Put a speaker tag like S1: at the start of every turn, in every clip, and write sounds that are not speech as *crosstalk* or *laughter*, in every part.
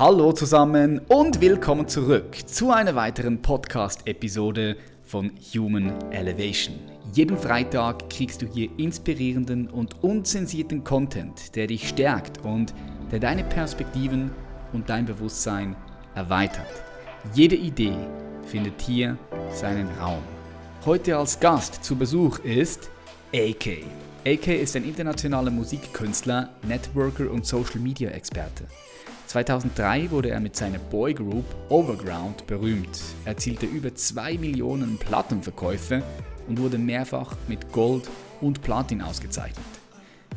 S1: Hallo zusammen und willkommen zurück zu einer weiteren Podcast-Episode von Human Elevation. Jeden Freitag kriegst du hier inspirierenden und unzensierten Content, der dich stärkt und der deine Perspektiven und dein Bewusstsein erweitert. Jede Idee findet hier seinen Raum. Heute als Gast zu Besuch ist AK. AK ist ein internationaler Musikkünstler, Networker und Social Media Experte. 2003 wurde er mit seiner Boygroup Overground berühmt, erzielte über 2 Millionen Plattenverkäufe und wurde mehrfach mit Gold und Platin ausgezeichnet.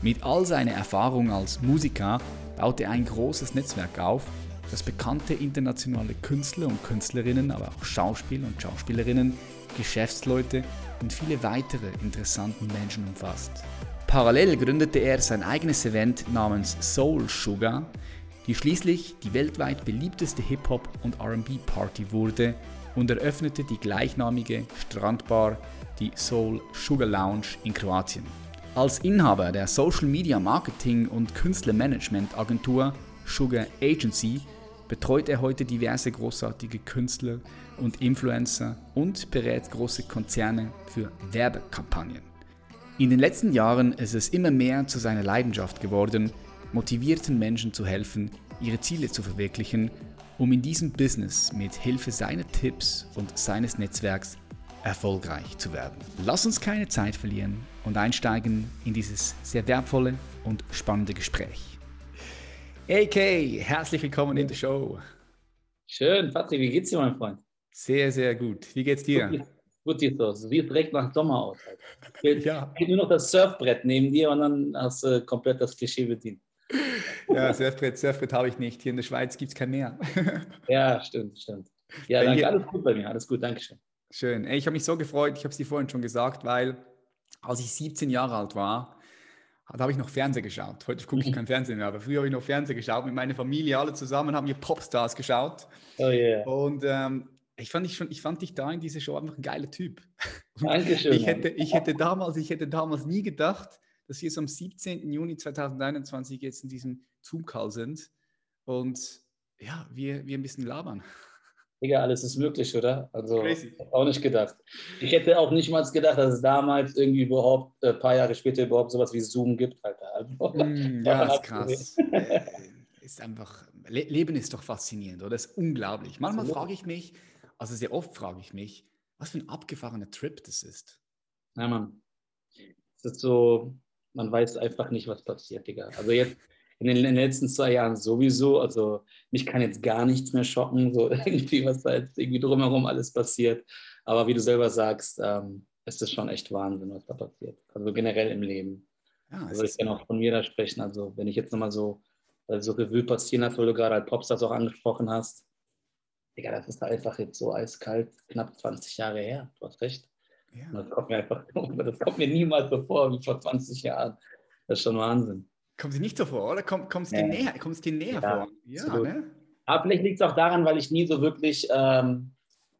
S1: Mit all seiner Erfahrung als Musiker baute er ein großes Netzwerk auf, das bekannte internationale Künstler und Künstlerinnen, aber auch Schauspieler und Schauspielerinnen, Geschäftsleute und viele weitere interessante Menschen umfasst. Parallel gründete er sein eigenes Event namens Soul Sugar, die schließlich die weltweit beliebteste Hip-Hop- und RB-Party wurde und eröffnete die gleichnamige Strandbar, die Soul Sugar Lounge in Kroatien. Als Inhaber der Social Media Marketing und Künstlermanagement Agentur Sugar Agency betreut er heute diverse großartige Künstler und Influencer und berät große Konzerne für Werbekampagnen. In den letzten Jahren ist es immer mehr zu seiner Leidenschaft geworden, motivierten Menschen zu helfen, ihre Ziele zu verwirklichen, um in diesem Business mit Hilfe seiner Tipps und seines Netzwerks erfolgreich zu werden. Lass uns keine Zeit verlieren und einsteigen in dieses sehr wertvolle und spannende Gespräch. AK, herzlich willkommen in der Show.
S2: Schön, Patrick, wie geht's dir, mein Freund?
S1: Sehr, sehr gut. Wie geht's dir?
S2: Gut, gut sieht aus. Du siehst direkt nach Sommer aus. Fehlt, *laughs* ja. nur noch das Surfbrett neben dir und dann hast du komplett das Klischee bedient.
S1: Ja, Surfbrett, Surfbrett habe ich nicht. Hier in der Schweiz gibt es kein Meer. *laughs*
S2: Ja, stimmt, stimmt. Ja, danke. Alles gut bei mir, alles gut, danke schön.
S1: Schön. Ich habe mich so gefreut, ich habe es dir vorhin schon gesagt, weil als ich 17 Jahre alt war, da habe ich noch Fernsehen geschaut. Heute gucke ich kein Fernsehen mehr, aber früher habe ich noch Fernsehen geschaut mit meiner Familie, alle zusammen haben wir Popstars geschaut. Oh yeah. Und ähm, ich fand, ich, schon, ich fand dich da in dieser Show einfach ein geiler Typ.
S2: Dankeschön.
S1: Ich hätte, ich, hätte damals, ich hätte damals nie gedacht, dass wir so am 17. Juni 2021 jetzt in diesem Zoom-Call sind und ja, wir, wir ein bisschen labern.
S2: Digga, alles ist möglich, oder? Also, Crazy. auch nicht gedacht. Ich hätte auch nicht mal gedacht, dass es damals irgendwie überhaupt, ein äh, paar Jahre später überhaupt sowas wie Zoom gibt, Alter. Also,
S1: mm, ja, *laughs* ist krass. ist einfach, Leben ist doch faszinierend, oder? Das ist unglaublich. Manchmal frage ich mich, also sehr oft frage ich mich, was für ein abgefahrener Trip das ist.
S2: Ja, Mann. Es ist so, man weiß einfach nicht, was passiert, Digga. Also jetzt in den, in den, letzten zwei Jahren sowieso, also mich kann jetzt gar nichts mehr schocken, so *laughs* irgendwie, was da jetzt irgendwie drumherum alles passiert. Aber wie du selber sagst, ähm, ist schon echt Wahnsinn, was da passiert. Also generell im Leben. Ja, also ich kann auch von mir da sprechen. Also wenn ich jetzt nochmal so, also so Revue passieren hast, weil du gerade halt Popstars auch angesprochen hast, Digga, das ist einfach jetzt so eiskalt, knapp 20 Jahre her. Du hast recht. Ja. Das, kommt mir einfach, *laughs* das kommt mir niemals so vor wie vor 20 Jahren. Das ist schon Wahnsinn.
S1: Kommt sie nicht so vor, oder? Kommt, es dir, näher, dir näher ja, vor?
S2: Ja, ne? Aber vielleicht liegt es auch daran, weil ich nie so wirklich ähm,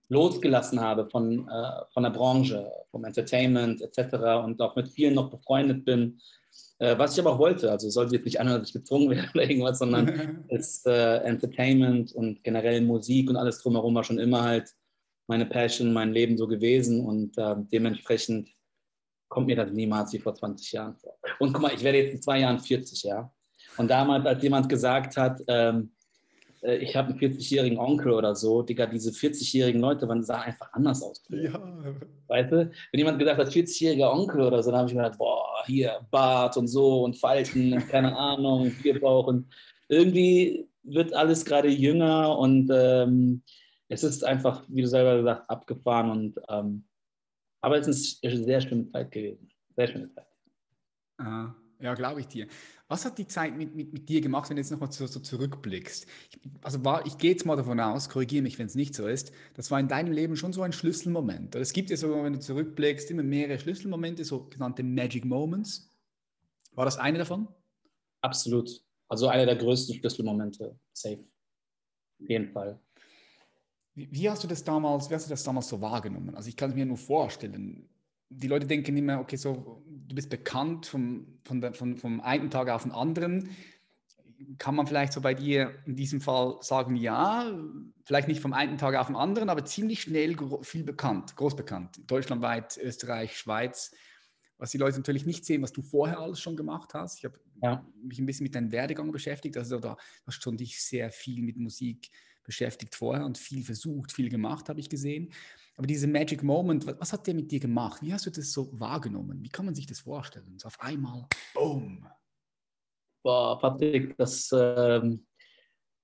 S2: losgelassen habe von, äh, von der Branche, vom Entertainment etc. und auch mit vielen noch befreundet bin. Äh, was ich aber auch wollte, also sollte jetzt nicht anhören, dass ich gezwungen *laughs* werde oder irgendwas, sondern *laughs* ist äh, Entertainment und generell Musik und alles drumherum war schon immer halt meine Passion, mein Leben so gewesen und äh, dementsprechend kommt mir das niemals wie vor 20 Jahren vor. Und guck mal, ich werde jetzt in zwei Jahren 40, ja. Und damals, als jemand gesagt hat, ähm, äh, ich habe einen 40-jährigen Onkel oder so, Digga, diese 40-jährigen Leute, man sah einfach anders aus. Ja. Weißt du? Wenn jemand gesagt hat, 40-jähriger Onkel oder so, dann habe ich mir gedacht, boah, hier Bart und so und Falten und *laughs* keine Ahnung, Bierbauch und irgendwie wird alles gerade jünger und ähm, es ist einfach, wie du selber gesagt, abgefahren und ähm, aber es ist eine sehr schöne Zeit gewesen. Sehr schöne Zeit.
S1: Aha. Ja, glaube ich dir. Was hat die Zeit mit, mit, mit dir gemacht, wenn du jetzt nochmal so, so zurückblickst? Ich, also war, ich gehe jetzt mal davon aus, korrigiere mich, wenn es nicht so ist, das war in deinem Leben schon so ein Schlüsselmoment. Oder es gibt ja so, wenn du zurückblickst, immer mehrere Schlüsselmomente, so genannte Magic Moments. War das eine davon?
S2: Absolut. Also einer der größten Schlüsselmomente. Safe. Auf jeden Fall.
S1: Wie, wie, hast du das damals, wie hast du das damals so wahrgenommen? Also ich kann es mir nur vorstellen. Die Leute denken immer, okay, so du bist bekannt vom, von der, von, vom einen Tag auf den anderen. kann man vielleicht so bei dir in diesem Fall sagen, ja, vielleicht nicht vom einen Tag auf den anderen, aber ziemlich schnell viel bekannt, groß bekannt, deutschlandweit, Österreich, Schweiz. Was die Leute natürlich nicht sehen, was du vorher alles schon gemacht hast. Ich habe ja. mich ein bisschen mit deinem Werdegang beschäftigt. Also da hast schon dich sehr viel mit Musik beschäftigt vorher und viel versucht, viel gemacht, habe ich gesehen. Aber diese Magic Moment, was, hat der mit dir gemacht? Wie hast du das so wahrgenommen? Wie kann man sich das vorstellen? So auf einmal, boom.
S2: Boah, Patrick, das, ähm,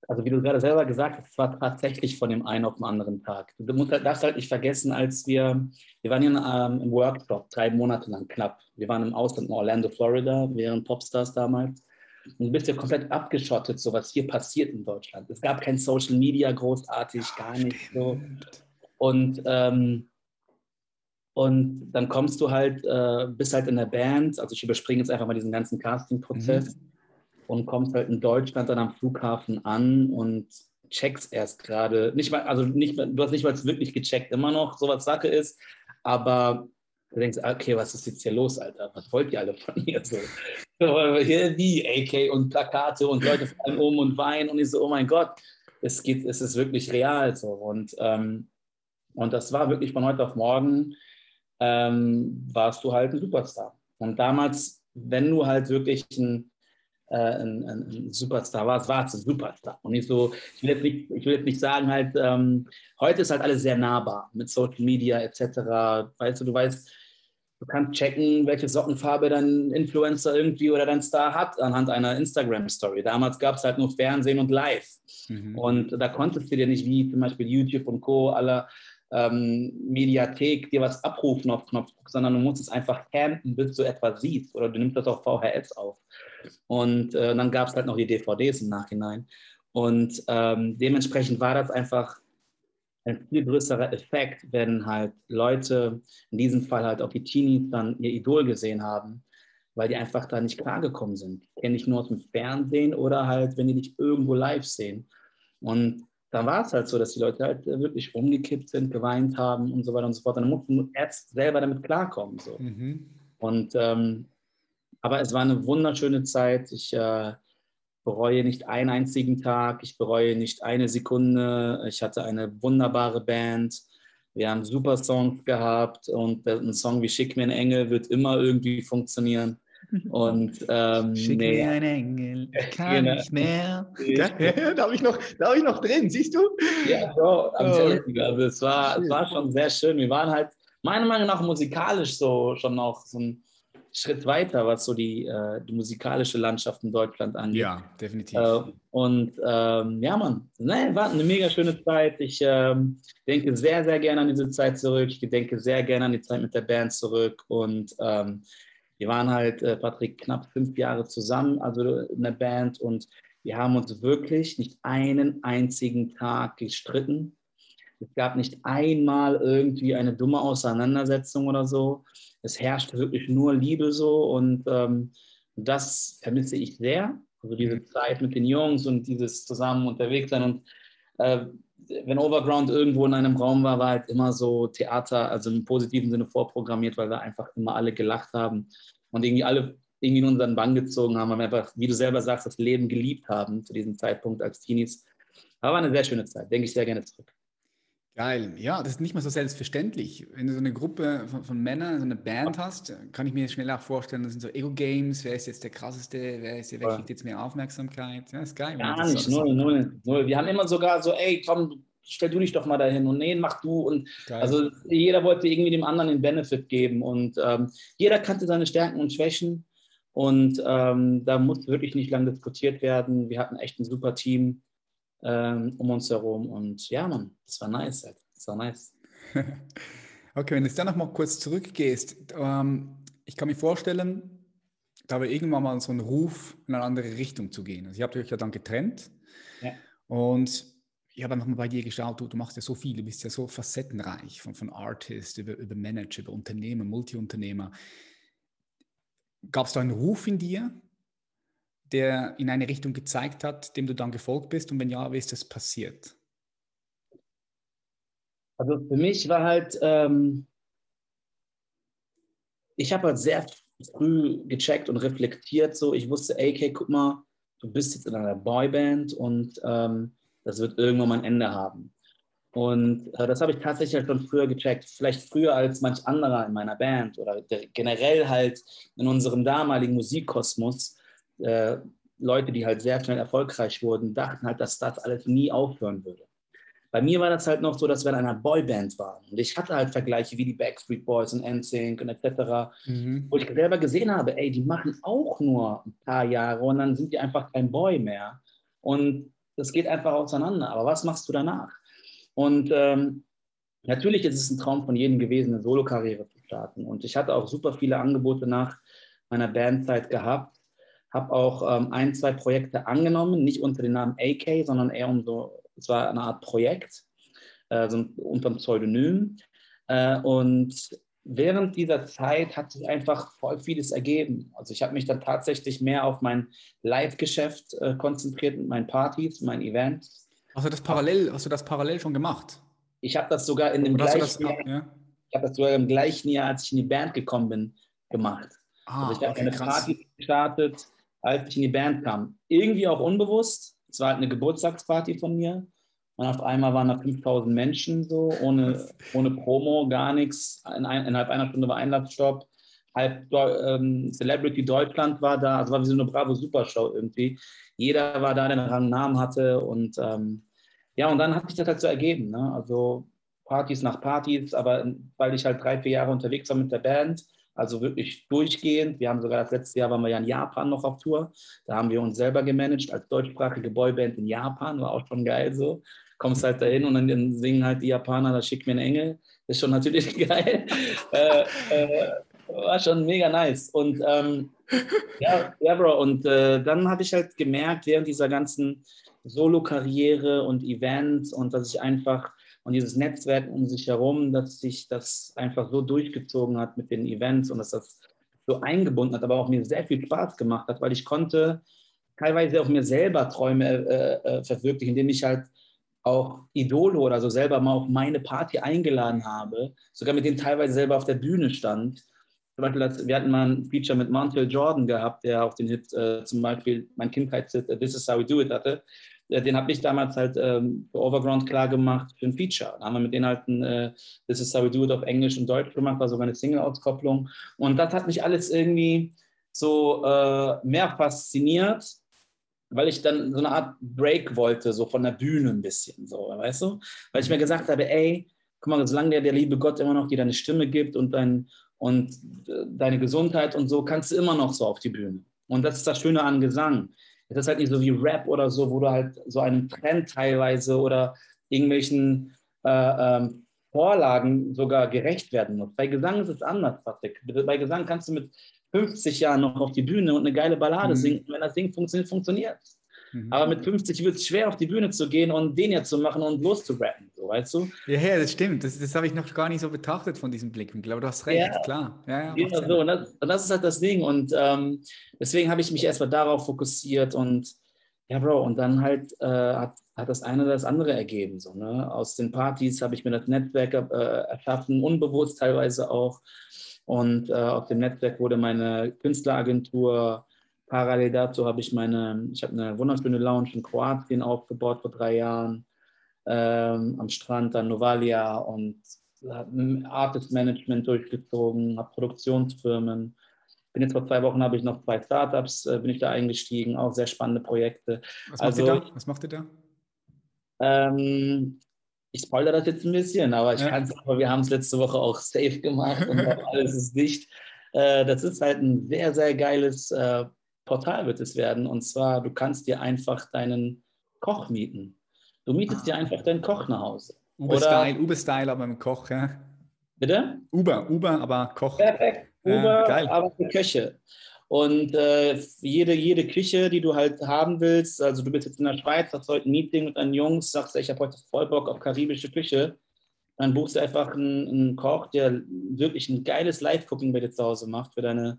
S2: also wie du gerade selber gesagt hast, war tatsächlich von dem einen auf den anderen Tag. Du musst, darfst halt nicht vergessen, als wir, wir waren ja ähm, im Workshop, drei Monate lang knapp. Wir waren im Ausland in Orlando, Florida, während Popstars damals. Und du bist ja komplett abgeschottet, so was hier passiert in Deutschland. Es gab kein Social Media großartig, gar nicht so. Und, ähm, und dann kommst du halt, äh, bist halt in der Band, also ich überspringe jetzt einfach mal diesen ganzen Casting-Prozess. Mhm und kommst halt in Deutschland dann am Flughafen an und checkst erst gerade, nicht mal, also nicht, du hast nicht mal wirklich gecheckt, immer noch, so was Sache ist, aber du denkst, okay, was ist jetzt hier los, Alter? Was wollt ihr alle von mir so? Hier wie AK und Plakate und Leute fallen um und weinen und ich so, oh mein Gott, es geht, es ist wirklich real so und ähm, und das war wirklich von heute auf morgen ähm, warst du halt ein Superstar. Und damals, wenn du halt wirklich ein äh, ein, ein, Superstar war, es war ein Superstar. Und nicht so, ich will jetzt nicht, ich will jetzt nicht sagen, halt, ähm, heute ist halt alles sehr nahbar mit Social Media etc. Weißt du, du weißt, du kannst checken, welche Sockenfarbe dein Influencer irgendwie oder dein Star hat anhand einer Instagram-Story. Damals gab es halt nur Fernsehen und Live. Mhm. Und da konntest du dir nicht wie zum Beispiel YouTube und Co. aller ähm, Mediathek dir was abrufen auf Knopfdruck, sondern du musst es einfach campen, bis du etwas siehst oder du nimmst das auf VHS auf. Und äh, dann gab es halt noch die DVDs im Nachhinein. Und ähm, dementsprechend war das einfach ein viel größerer Effekt, wenn halt Leute, in diesem Fall halt auch die Teenies, dann ihr Idol gesehen haben, weil die einfach da nicht klargekommen sind. Kenne ich nur aus dem Fernsehen oder halt, wenn die dich irgendwo live sehen. Und dann war es halt so, dass die Leute halt wirklich umgekippt sind, geweint haben und so weiter und so fort. Dann mussten erst selber damit klarkommen. So. Mhm. Und ähm, aber es war eine wunderschöne Zeit. Ich äh, bereue nicht einen einzigen Tag. Ich bereue nicht eine Sekunde. Ich hatte eine wunderbare Band. Wir haben super Songs gehabt und ein Song wie Schick mir einen Engel wird immer irgendwie funktionieren. *laughs* Und ähm,
S1: Schick nee. mir einen Engel, ich kann genau. nicht mehr. *laughs* da habe ich, noch, hab ich noch drin, siehst du?
S2: Ja, so, am oh. also es war, es war schon sehr schön. Wir waren halt meiner Meinung nach musikalisch so schon noch so ein Schritt weiter, was so die, äh, die musikalische Landschaft in Deutschland angeht.
S1: Ja, definitiv.
S2: Äh, und ähm, ja, Mann, ne, war eine mega schöne Zeit. Ich ähm, denke sehr, sehr gerne an diese Zeit zurück. Ich denke sehr gerne an die Zeit mit der Band zurück. Und ähm, wir waren halt, äh, Patrick, knapp fünf Jahre zusammen, also in der Band. Und wir haben uns wirklich nicht einen einzigen Tag gestritten. Es gab nicht einmal irgendwie eine dumme Auseinandersetzung oder so es herrscht wirklich nur Liebe so und ähm, das vermisse ich sehr. Also diese mhm. Zeit mit den Jungs und dieses zusammen unterwegs sein und äh, wenn Overground irgendwo in einem Raum war, war halt immer so Theater, also im positiven Sinne vorprogrammiert, weil wir einfach immer alle gelacht haben und irgendwie alle irgendwie in unseren Bann gezogen haben, weil wir einfach, wie du selber sagst, das Leben geliebt haben zu diesem Zeitpunkt als Teenies. Aber eine sehr schöne Zeit, denke ich sehr gerne zurück.
S1: Geil, ja, das ist nicht mal so selbstverständlich. Wenn du so eine Gruppe von, von Männern, so eine Band hast, kann ich mir schnell auch vorstellen, das sind so Ego-Games, wer ist jetzt der krasseste, wer, ist, wer kriegt jetzt mehr Aufmerksamkeit. Ja, ist geil.
S2: Gar nicht, null, null, null. Wir haben immer sogar so, ey, komm, stell du dich doch mal dahin und nee, mach du. Und geil. also jeder wollte irgendwie dem anderen den Benefit geben und ähm, jeder kannte seine Stärken und Schwächen und ähm, da musste wirklich nicht lange diskutiert werden. Wir hatten echt ein super Team ähm, um uns herum. Und ja, Mann, das war nice. Halt. Das war nice. *laughs*
S1: okay, wenn du jetzt dann noch mal kurz zurückgehst, ähm, ich kann mir vorstellen, da war irgendwann mal so ein Ruf, in eine andere Richtung zu gehen. Also ihr habt euch ja dann getrennt. Ja. Und ich habe einfach mal bei dir geschaut, du, du, machst ja so viel, du bist ja so facettenreich, von, von Artist über, über Manager, über Unternehmer, Multiunternehmer. Gab es da einen Ruf in dir, der in eine Richtung gezeigt hat, dem du dann gefolgt bist? Und wenn ja, wie ist das passiert?
S2: Also für mich war halt, ähm, ich habe halt sehr früh gecheckt und reflektiert, so ich wusste, ey, okay, guck mal, du bist jetzt in einer Boyband und ähm, das wird irgendwann mal ein Ende haben. Und äh, das habe ich tatsächlich halt schon früher gecheckt. Vielleicht früher als manch anderer in meiner Band oder generell halt in unserem damaligen Musikkosmos. Äh, Leute, die halt sehr schnell erfolgreich wurden, dachten halt, dass das alles nie aufhören würde. Bei mir war das halt noch so, dass wir in einer Boyband waren. Und ich hatte halt Vergleiche wie die Backstreet Boys und NSYNC und etc., mhm. wo ich selber gesehen habe, ey, die machen auch nur ein paar Jahre und dann sind die einfach kein Boy mehr. Und das geht einfach auseinander. Aber was machst du danach? Und ähm, natürlich ist es ein Traum von jedem gewesen, eine Solokarriere zu starten. Und ich hatte auch super viele Angebote nach meiner Bandzeit gehabt. Habe auch ähm, ein, zwei Projekte angenommen, nicht unter dem Namen AK, sondern eher um so es war eine Art Projekt, äh, so unter dem Pseudonym. Äh, und während dieser Zeit hat sich einfach voll vieles ergeben. Also ich habe mich dann tatsächlich mehr auf mein Live-Geschäft äh, konzentriert, mit meinen Partys, meinen Events.
S1: Hast du das parallel, hast du das parallel schon gemacht?
S2: Ich habe das sogar in dem Oder gleichen Jahr, ja? ich habe das sogar im gleichen Jahr, als ich in die Band gekommen bin, gemacht. Ah, also ich habe okay, eine Party gestartet, als ich in die Band kam. Irgendwie auch unbewusst. Es war halt eine Geburtstagsparty von mir. Und auf einmal waren da 5000 Menschen so, ohne, ohne Promo, gar nichts. In ein, innerhalb einer Stunde war Einlassstopp. Halb ähm, Celebrity Deutschland war da. Also war wie so eine Bravo Supershow irgendwie. Jeder war da, der einen Namen hatte. Und ähm, ja, und dann hat sich das halt so ergeben. Ne? Also Partys nach Partys. Aber weil ich halt drei, vier Jahre unterwegs war mit der Band, also wirklich durchgehend. Wir haben sogar das letzte Jahr waren wir ja in Japan noch auf Tour. Da haben wir uns selber gemanagt als deutschsprachige Boyband in Japan. War auch schon geil so. Kommst halt dahin und dann singen halt die Japaner, da schickt mir ein Engel. Ist schon natürlich *laughs* geil. äh, äh, war schon mega nice. Und ähm, ja, ja, Bro. Und äh, dann habe ich halt gemerkt, während dieser ganzen Solo-Karriere und Events und dass ich einfach und dieses Netzwerk um sich herum, dass sich das einfach so durchgezogen hat mit den Events und dass das so eingebunden hat, aber auch mir sehr viel Spaß gemacht hat, weil ich konnte teilweise auch mir selber Träume äh, äh, verwirklichen, indem ich halt auch Idole oder so selber mal auf meine Party eingeladen habe, sogar mit denen teilweise selber auf der Bühne stand. Zum Beispiel, wir hatten mal ein Feature mit Montel Jordan gehabt, der auf den Hit äh, zum Beispiel mein Kindheitshit This Is How We Do It hatte. Äh, den habe ich damals halt ähm, für Overground klar gemacht für ein Feature. Da haben wir mit denen halt ein äh, This is how we do it auf Englisch und Deutsch gemacht, war sogar eine Single-Auskopplung. Und das hat mich alles irgendwie so äh, mehr fasziniert, weil ich dann so eine Art Break wollte, so von der Bühne ein bisschen, so, weißt du? Weil ich mir gesagt habe, ey, guck mal, solange der, der liebe Gott immer noch dir deine Stimme gibt und, dein, und äh, deine Gesundheit und so, kannst du immer noch so auf die Bühne. Und das ist das Schöne an Gesang. Es ist halt nicht so wie Rap oder so, wo du halt so einem Trend teilweise oder irgendwelchen äh, ähm, Vorlagen sogar gerecht werden musst. Bei Gesang ist es anders, Patrick. Bei Gesang kannst du mit 50 Jahren noch auf die Bühne und eine geile Ballade mhm. singen. Wenn das Ding funktioniert, funktioniert Mhm. Aber mit 50 wird es schwer, auf die Bühne zu gehen und den hier zu machen und loszurappen, weißt du?
S1: Ja, ja das stimmt. Das, das habe ich noch gar nicht so betrachtet von diesem Blickwinkel. Aber du hast recht, ja. klar.
S2: Ja, ja, ja so. Und das, und das, ist halt das Ding. Und ähm, deswegen habe ich mich erstmal darauf fokussiert und ja, Bro, und dann halt äh, hat, hat das eine oder das andere ergeben. So, ne? Aus den Partys habe ich mir das Netzwerk äh, erschaffen, unbewusst teilweise auch. Und äh, auf dem Netzwerk wurde meine Künstleragentur Parallel dazu habe ich meine, ich habe eine wunderschöne Lounge in Kroatien aufgebaut vor drei Jahren, am Strand an Novalia und habe Artist Management durchgezogen, habe Produktionsfirmen. Bin jetzt vor zwei Wochen habe ich noch zwei Startups, äh, bin ich da eingestiegen, auch sehr spannende Projekte.
S1: Was also, macht ihr da? Was macht ihr da?
S2: Ähm, ich spoilere das jetzt ein bisschen, aber ich ja. kann es, aber wir haben es letzte Woche auch safe gemacht und *laughs* alles ist dicht. Äh, das ist halt ein sehr, sehr geiles äh, Portal wird es werden. Und zwar, du kannst dir einfach deinen Koch mieten. Du mietest dir einfach deinen Koch nach Hause.
S1: Uber-Style, Uber-Style, aber mit Koch, ja.
S2: Bitte?
S1: Uber, Uber, aber Koch.
S2: Perfekt. Uber, ja, aber für Köche. Und äh, jede, jede Küche, die du halt haben willst, also du bist jetzt in der Schweiz, hast heute ein Meeting mit deinen Jungs, sagst, ich habe heute voll Bock auf karibische Küche, dann buchst du einfach einen, einen Koch, der wirklich ein geiles Live-Cooking bei dir zu Hause macht für deine,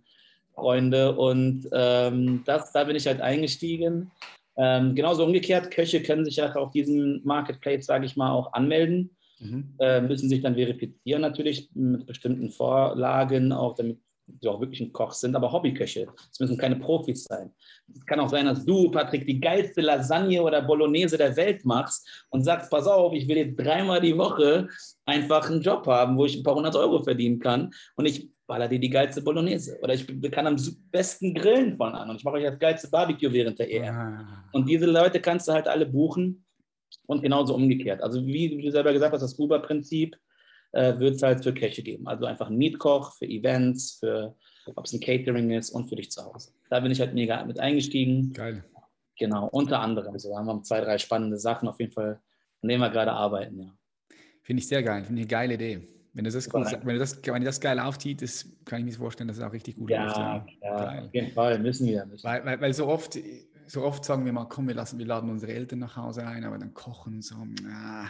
S2: Freunde. Und ähm, das, da bin ich halt eingestiegen. Ähm, genauso umgekehrt, Köche können sich ja auf diesem Marketplace, sage ich mal, auch anmelden. Mhm. Äh, müssen sich dann verifizieren natürlich mit bestimmten Vorlagen, auch damit die auch wirklich ein Koch sind, aber Hobbyköche. Es müssen keine Profis sein. Es kann auch sein, dass du, Patrick, die geilste Lasagne oder Bolognese der Welt machst und sagst, pass auf, ich will jetzt dreimal die Woche einfach einen Job haben, wo ich ein paar hundert Euro verdienen kann und ich baller dir die geilste Bolognese. Oder ich kann am besten grillen von an und ich mache euch das geilste Barbecue während der Ehe. Ah. Und diese Leute kannst du halt alle buchen und genauso umgekehrt. Also wie du selber gesagt hast, das Uber-Prinzip, äh, wird es halt für Köche geben. Also einfach ein Mietkoch für Events, für ob es ein Catering ist und für dich zu Hause. Da bin ich halt mega mit eingestiegen.
S1: Geil.
S2: Genau, unter anderem. So haben wir zwei, drei spannende Sachen auf jeden Fall, an denen wir gerade arbeiten, ja.
S1: Finde ich sehr geil, finde ich eine geile Idee. Wenn du das, cool, wenn du das, wenn du das geil aufzieht, das kann ich mir vorstellen, dass es auch richtig gut
S2: ja, läuft. Ja, ja auf jeden Fall, müssen wir. Müssen.
S1: Weil, weil, weil so oft, so oft sagen wir mal, komm, wir lassen, wir laden unsere Eltern nach Hause ein, aber dann kochen so. Ah,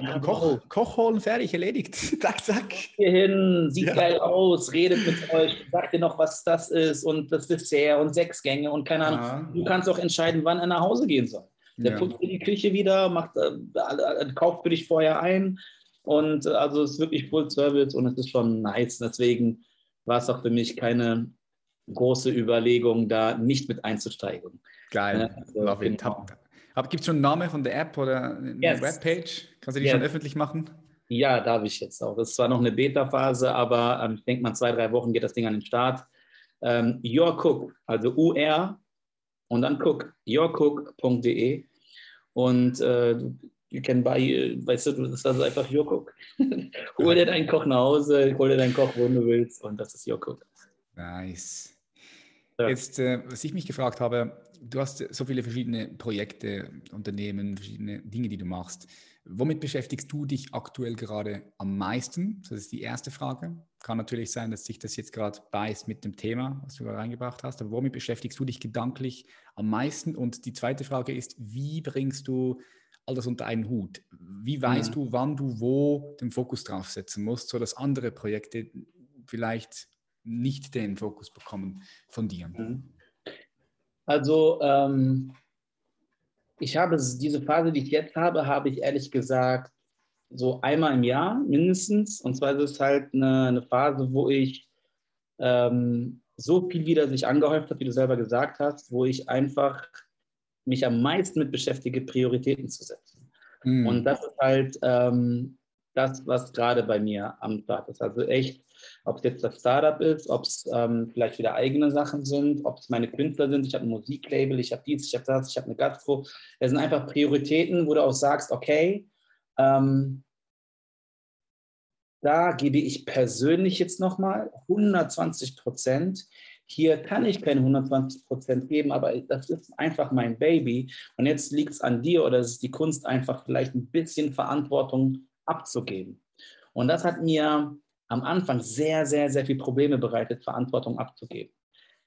S1: ja, Koch, Koch holen, fertig, erledigt. *laughs* zack, zack.
S2: Hier hin, sieht ja. geil aus, redet mit euch, sagt dir noch, was das ist und das Dessert und sechs Gänge und keine Ahnung. Ja. Du kannst auch entscheiden, wann er nach Hause gehen soll. Der putzt dir die Küche wieder, macht, äh, kauft für dich vorher ein und äh, also es ist wirklich Full Service und es ist schon nice. Deswegen war es auch für mich keine große Überlegung, da nicht mit einzusteigen.
S1: Geil, also, love it. Genau. Gibt es schon einen Namen von der App oder eine yes. Webpage? Kannst du die yes. schon öffentlich machen?
S2: Ja, darf ich jetzt auch. Das ist zwar noch eine Beta-Phase, aber ähm, ich denke mal, zwei, drei Wochen geht das Ding an den Start. Ähm, Your Cook, also UR und dann Cook, yourcook.de. Und äh, you can buy, weißt du, das ist einfach Cook. *laughs* hol dir deinen Koch nach Hause, hol dir deinen Koch, wo du willst und das ist Cook.
S1: Nice. Ja. Jetzt, äh, was ich mich gefragt habe, du hast so viele verschiedene Projekte, Unternehmen, verschiedene Dinge, die du machst. Womit beschäftigst du dich aktuell gerade am meisten? Das ist die erste Frage. Kann natürlich sein, dass sich das jetzt gerade beißt mit dem Thema, was du gerade reingebracht hast. Aber womit beschäftigst du dich gedanklich am meisten? Und die zweite Frage ist, wie bringst du all das unter einen Hut? Wie weißt mhm. du, wann du wo den Fokus drauf setzen musst, sodass andere Projekte vielleicht nicht den Fokus bekommen von dir? Mhm.
S2: Also ähm, ich habe diese Phase, die ich jetzt habe, habe ich ehrlich gesagt so einmal im Jahr mindestens. Und zwar ist es halt eine, eine Phase, wo ich ähm, so viel wieder sich angehäuft hat, wie du selber gesagt hast, wo ich einfach mich am meisten mit beschäftige, Prioritäten zu setzen. Mhm. Und das ist halt ähm, das, was gerade bei mir am Start ist. Also echt ob es jetzt das Startup ist, ob es ähm, vielleicht wieder eigene Sachen sind, ob es meine Künstler sind. Ich habe ein Musiklabel, ich habe dies, ich habe das, ich habe eine Gastro. Das sind einfach Prioritäten, wo du auch sagst, okay, ähm, da gebe ich persönlich jetzt nochmal 120 Prozent. Hier kann ich keine 120 Prozent geben, aber das ist einfach mein Baby. Und jetzt liegt es an dir oder es ist die Kunst, einfach vielleicht ein bisschen Verantwortung abzugeben. Und das hat mir am Anfang sehr, sehr, sehr viel Probleme bereitet, Verantwortung abzugeben.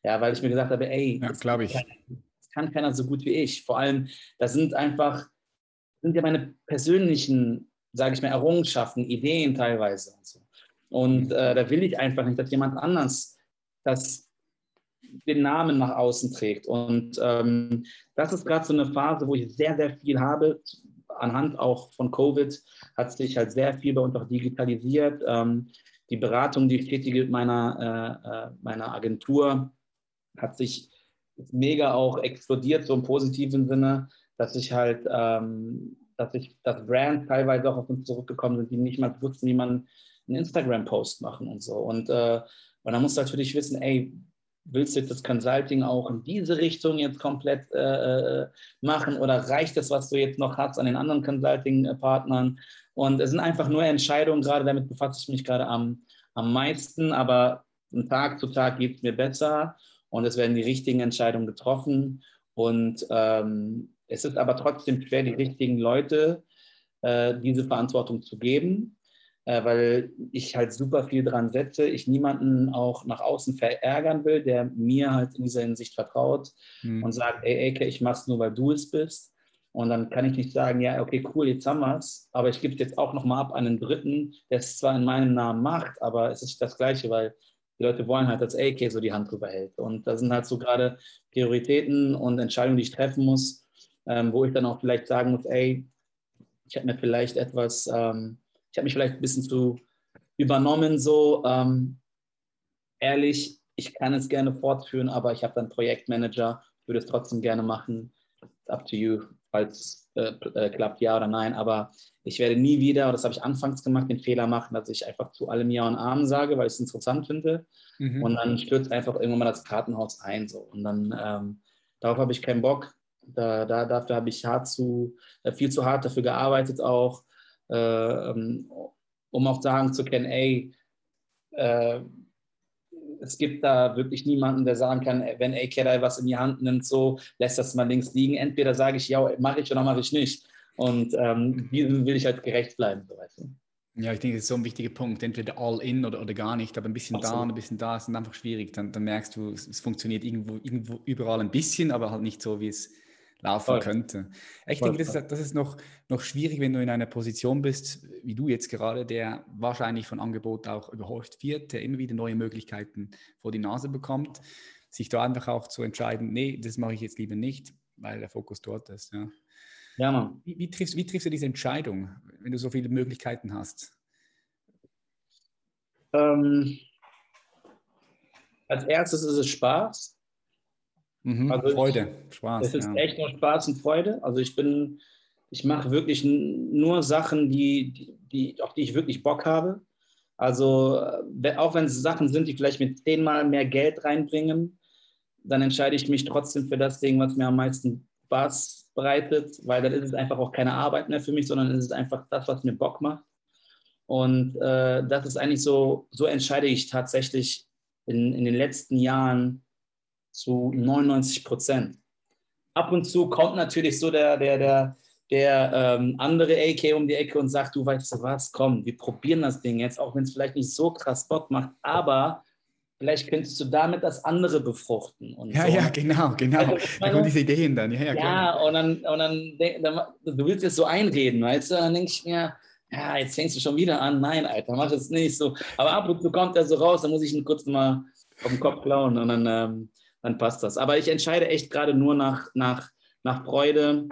S2: Ja, weil ich mir gesagt habe, ey,
S1: ja, das, kann
S2: keiner, das kann keiner so gut wie ich. Vor allem, das sind einfach, sind ja meine persönlichen, sage ich mal, Errungenschaften, Ideen teilweise und so. Und mhm. äh, da will ich einfach nicht, dass jemand anders das den Namen nach außen trägt. Und ähm, das ist gerade so eine Phase, wo ich sehr, sehr viel habe, anhand auch von Covid hat sich halt sehr viel bei uns auch digitalisiert. Ähm, die Beratung, die ich tätige meiner, äh, äh, meiner Agentur, hat sich mega auch explodiert, so im positiven Sinne, dass ich halt, ähm, dass ich, dass Brands teilweise auch auf uns zurückgekommen sind, die nicht mal wussten, wie man einen Instagram-Post machen und so. Und, äh, und dann musst du natürlich wissen, ey, willst du das Consulting auch in diese Richtung jetzt komplett äh, äh, machen oder reicht das, was du jetzt noch hast an den anderen Consulting-Partnern? Und es sind einfach nur Entscheidungen, gerade damit befasse ich mich gerade am, am meisten, aber von Tag zu Tag geht es mir besser und es werden die richtigen Entscheidungen getroffen. Und ähm, es ist aber trotzdem schwer, die richtigen Leute äh, diese Verantwortung zu geben weil ich halt super viel dran setze. Ich niemanden auch nach außen verärgern will, der mir halt in dieser Hinsicht vertraut mhm. und sagt, ey, Eke, ich mach's nur, weil du es bist. Und dann kann ich nicht sagen, ja, okay, cool, jetzt haben wir es, aber ich gebe es jetzt auch nochmal ab an einen Dritten, der es zwar in meinem Namen macht, aber es ist das Gleiche, weil die Leute wollen halt, dass AK so die Hand drüber hält. Und das sind halt so gerade Prioritäten und Entscheidungen, die ich treffen muss, ähm, wo ich dann auch vielleicht sagen muss, ey, ich habe mir vielleicht etwas ähm, ich habe mich vielleicht ein bisschen zu übernommen, so. Ähm, ehrlich, ich kann es gerne fortführen, aber ich habe dann Projektmanager, würde es trotzdem gerne machen. Up to you, falls es äh, äh, klappt, ja oder nein. Aber ich werde nie wieder, das habe ich anfangs gemacht, den Fehler machen, dass ich einfach zu allem Ja und Amen sage, weil ich es interessant finde. Mhm. Und dann stürzt einfach irgendwann mal das Kartenhaus ein. So. Und dann ähm, darauf habe ich keinen Bock. Da, da, dafür habe ich hart zu, äh, viel zu hart dafür gearbeitet auch, um auch sagen zu können, ey, äh, es gibt da wirklich niemanden, der sagen kann, wenn A. Kedai was in die Hand nimmt, so lässt das mal links liegen. Entweder sage ich, ja, mache ich oder mache ich nicht. Und ähm, diesem will ich halt gerecht bleiben. So weißt du.
S1: Ja, ich denke, das ist so ein wichtiger Punkt. Entweder all in oder, oder gar nicht, aber ein bisschen Absolut. da und ein bisschen da ist einfach schwierig. Dann, dann merkst du, es, es, funktioniert irgendwo, irgendwo überall ein bisschen, aber halt nicht so, wie es laufen voll. könnte. Ich voll, denke, das ist, das ist noch, noch schwierig, wenn du in einer Position bist, wie du jetzt gerade, der wahrscheinlich von Angebot auch überhäuft wird, der immer wieder neue Möglichkeiten vor die Nase bekommt, sich da einfach auch zu entscheiden, nee, das mache ich jetzt lieber nicht, weil der Fokus dort ist. Ja, ja Mann. Wie, wie, triffst, wie triffst du diese Entscheidung, wenn du so viele Möglichkeiten hast?
S2: Ähm, als erstes ist es Spaß.
S1: Mhm, also Freude, Spaß.
S2: Es ist ja. echt nur Spaß und Freude. Also ich bin, ich mache wirklich nur Sachen, die, die, die, auf die ich wirklich Bock habe. Also auch wenn es Sachen sind, die vielleicht mit zehnmal mehr Geld reinbringen, dann entscheide ich mich trotzdem für das Ding, was mir am meisten Spaß bereitet, weil dann ist es einfach auch keine Arbeit mehr für mich, sondern es ist einfach das, was mir Bock macht. Und äh, das ist eigentlich so, so entscheide ich tatsächlich in, in den letzten Jahren, zu 99 Prozent. Ab und zu kommt natürlich so der, der, der, der ähm, andere AK um die Ecke und sagt, du weißt du was, komm, wir probieren das Ding jetzt, auch wenn es vielleicht nicht so krass Bock macht, aber vielleicht könntest du damit das andere befruchten.
S1: Und ja, so. ja, genau, genau. Also, da kommen diese Ideen dann. Ja, ja,
S2: ja und, dann, und dann, dann, du willst jetzt so einreden, weißt du, dann denke ich mir, ja, jetzt fängst du schon wieder an. Nein, Alter, mach es nicht so. Aber ab und zu kommt er so raus, dann muss ich ihn kurz mal auf den Kopf klauen und dann ähm, dann passt das. Aber ich entscheide echt gerade nur nach, nach, nach Freude,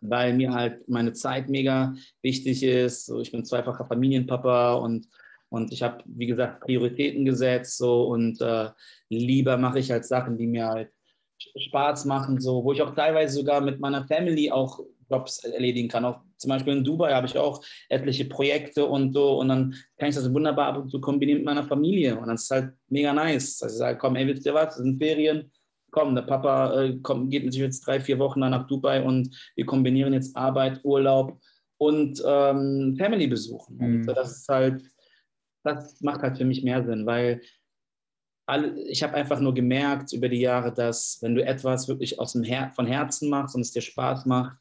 S2: weil mir halt meine Zeit mega wichtig ist. So, ich bin zweifacher Familienpapa und, und ich habe, wie gesagt, Prioritäten gesetzt so, und äh, lieber mache ich halt Sachen, die mir halt Spaß machen, so, wo ich auch teilweise sogar mit meiner Family auch Jobs erledigen kann. Auch zum Beispiel in Dubai habe ich auch etliche Projekte und so und dann kann ich das wunderbar ab und zu kombinieren mit meiner Familie und das ist halt mega nice. Also ich sage, komm, ey, wisst ihr was, das sind Ferien, komm, der Papa äh, kommt, geht natürlich jetzt drei, vier Wochen dann nach Dubai und wir kombinieren jetzt Arbeit, Urlaub und ähm, Family besuchen. Mhm. Und das ist halt, das macht halt für mich mehr Sinn, weil alle, ich habe einfach nur gemerkt über die Jahre, dass wenn du etwas wirklich aus dem Her von Herzen machst und es dir Spaß macht,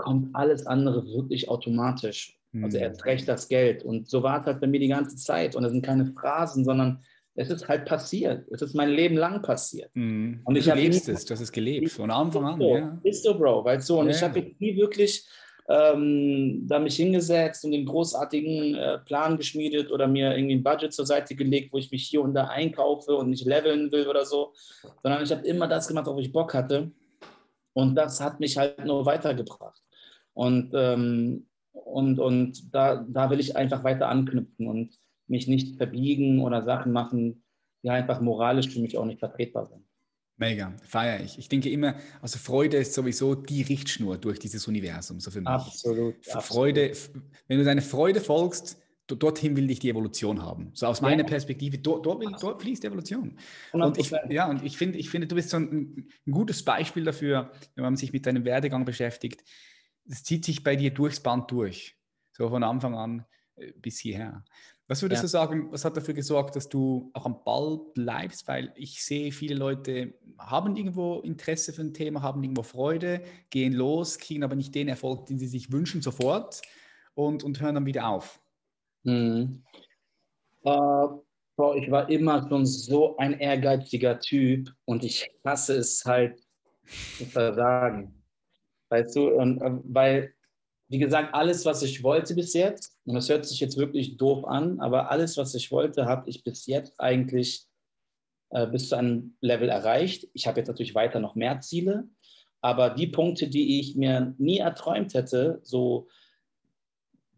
S2: kommt alles andere wirklich automatisch. Also er mhm. recht das Geld. Und so war es halt bei mir die ganze Zeit. Und das sind keine Phrasen, sondern es ist halt passiert. Es ist mein Leben lang passiert.
S1: Mhm. Und ich du lebst es, du hast es gelebt, von Anfang an. So,
S2: ja. Ist so, Bro. Weil so, und ja. ich habe nie wirklich ähm, da mich hingesetzt und den großartigen äh, Plan geschmiedet oder mir irgendwie ein Budget zur Seite gelegt, wo ich mich hier und da einkaufe und nicht leveln will oder so, sondern ich habe immer das gemacht, worauf ich Bock hatte. Und das hat mich halt nur weitergebracht. Und, ähm, und, und da, da will ich einfach weiter anknüpfen und mich nicht verbiegen oder Sachen machen, die einfach moralisch für mich auch nicht vertretbar sind.
S1: Mega, feiere ich. Ich denke immer, also Freude ist sowieso die Richtschnur durch dieses Universum, so für mich.
S2: Absolut.
S1: Freude, absolut. wenn du deine Freude folgst, dorthin will dich die Evolution haben. So aus meiner Perspektive, dort, dort, will, dort fließt die Evolution. 100%. Und ich, ja, und ich finde, ich finde, du bist so ein, ein, gutes Beispiel dafür, wenn man sich mit deinem Werdegang beschäftigt es zieht sich bei dir durchs Band durch, so von Anfang an äh, bis hierher. Was würdest ja. du sagen, was hat dafür gesorgt, dass du auch am Ball bleibst? Weil ich sehe, viele Leute haben irgendwo Interesse für ein Thema, haben irgendwo Freude, gehen los, kriegen aber nicht den Erfolg, den sie sich wünschen, sofort und, und hören dann wieder auf.
S2: Hm. Äh, ich war immer schon so ein ehrgeiziger Typ und ich hasse es halt zu versagen. Weißt du, und, äh, weil, wie gesagt, alles, was ich wollte bis jetzt, und das hört sich jetzt wirklich doof an, aber alles, was ich wollte, habe ich bis jetzt eigentlich äh, bis zu einem Level erreicht. Ich habe jetzt natürlich weiter noch mehr Ziele, aber die Punkte, die ich mir nie erträumt hätte, so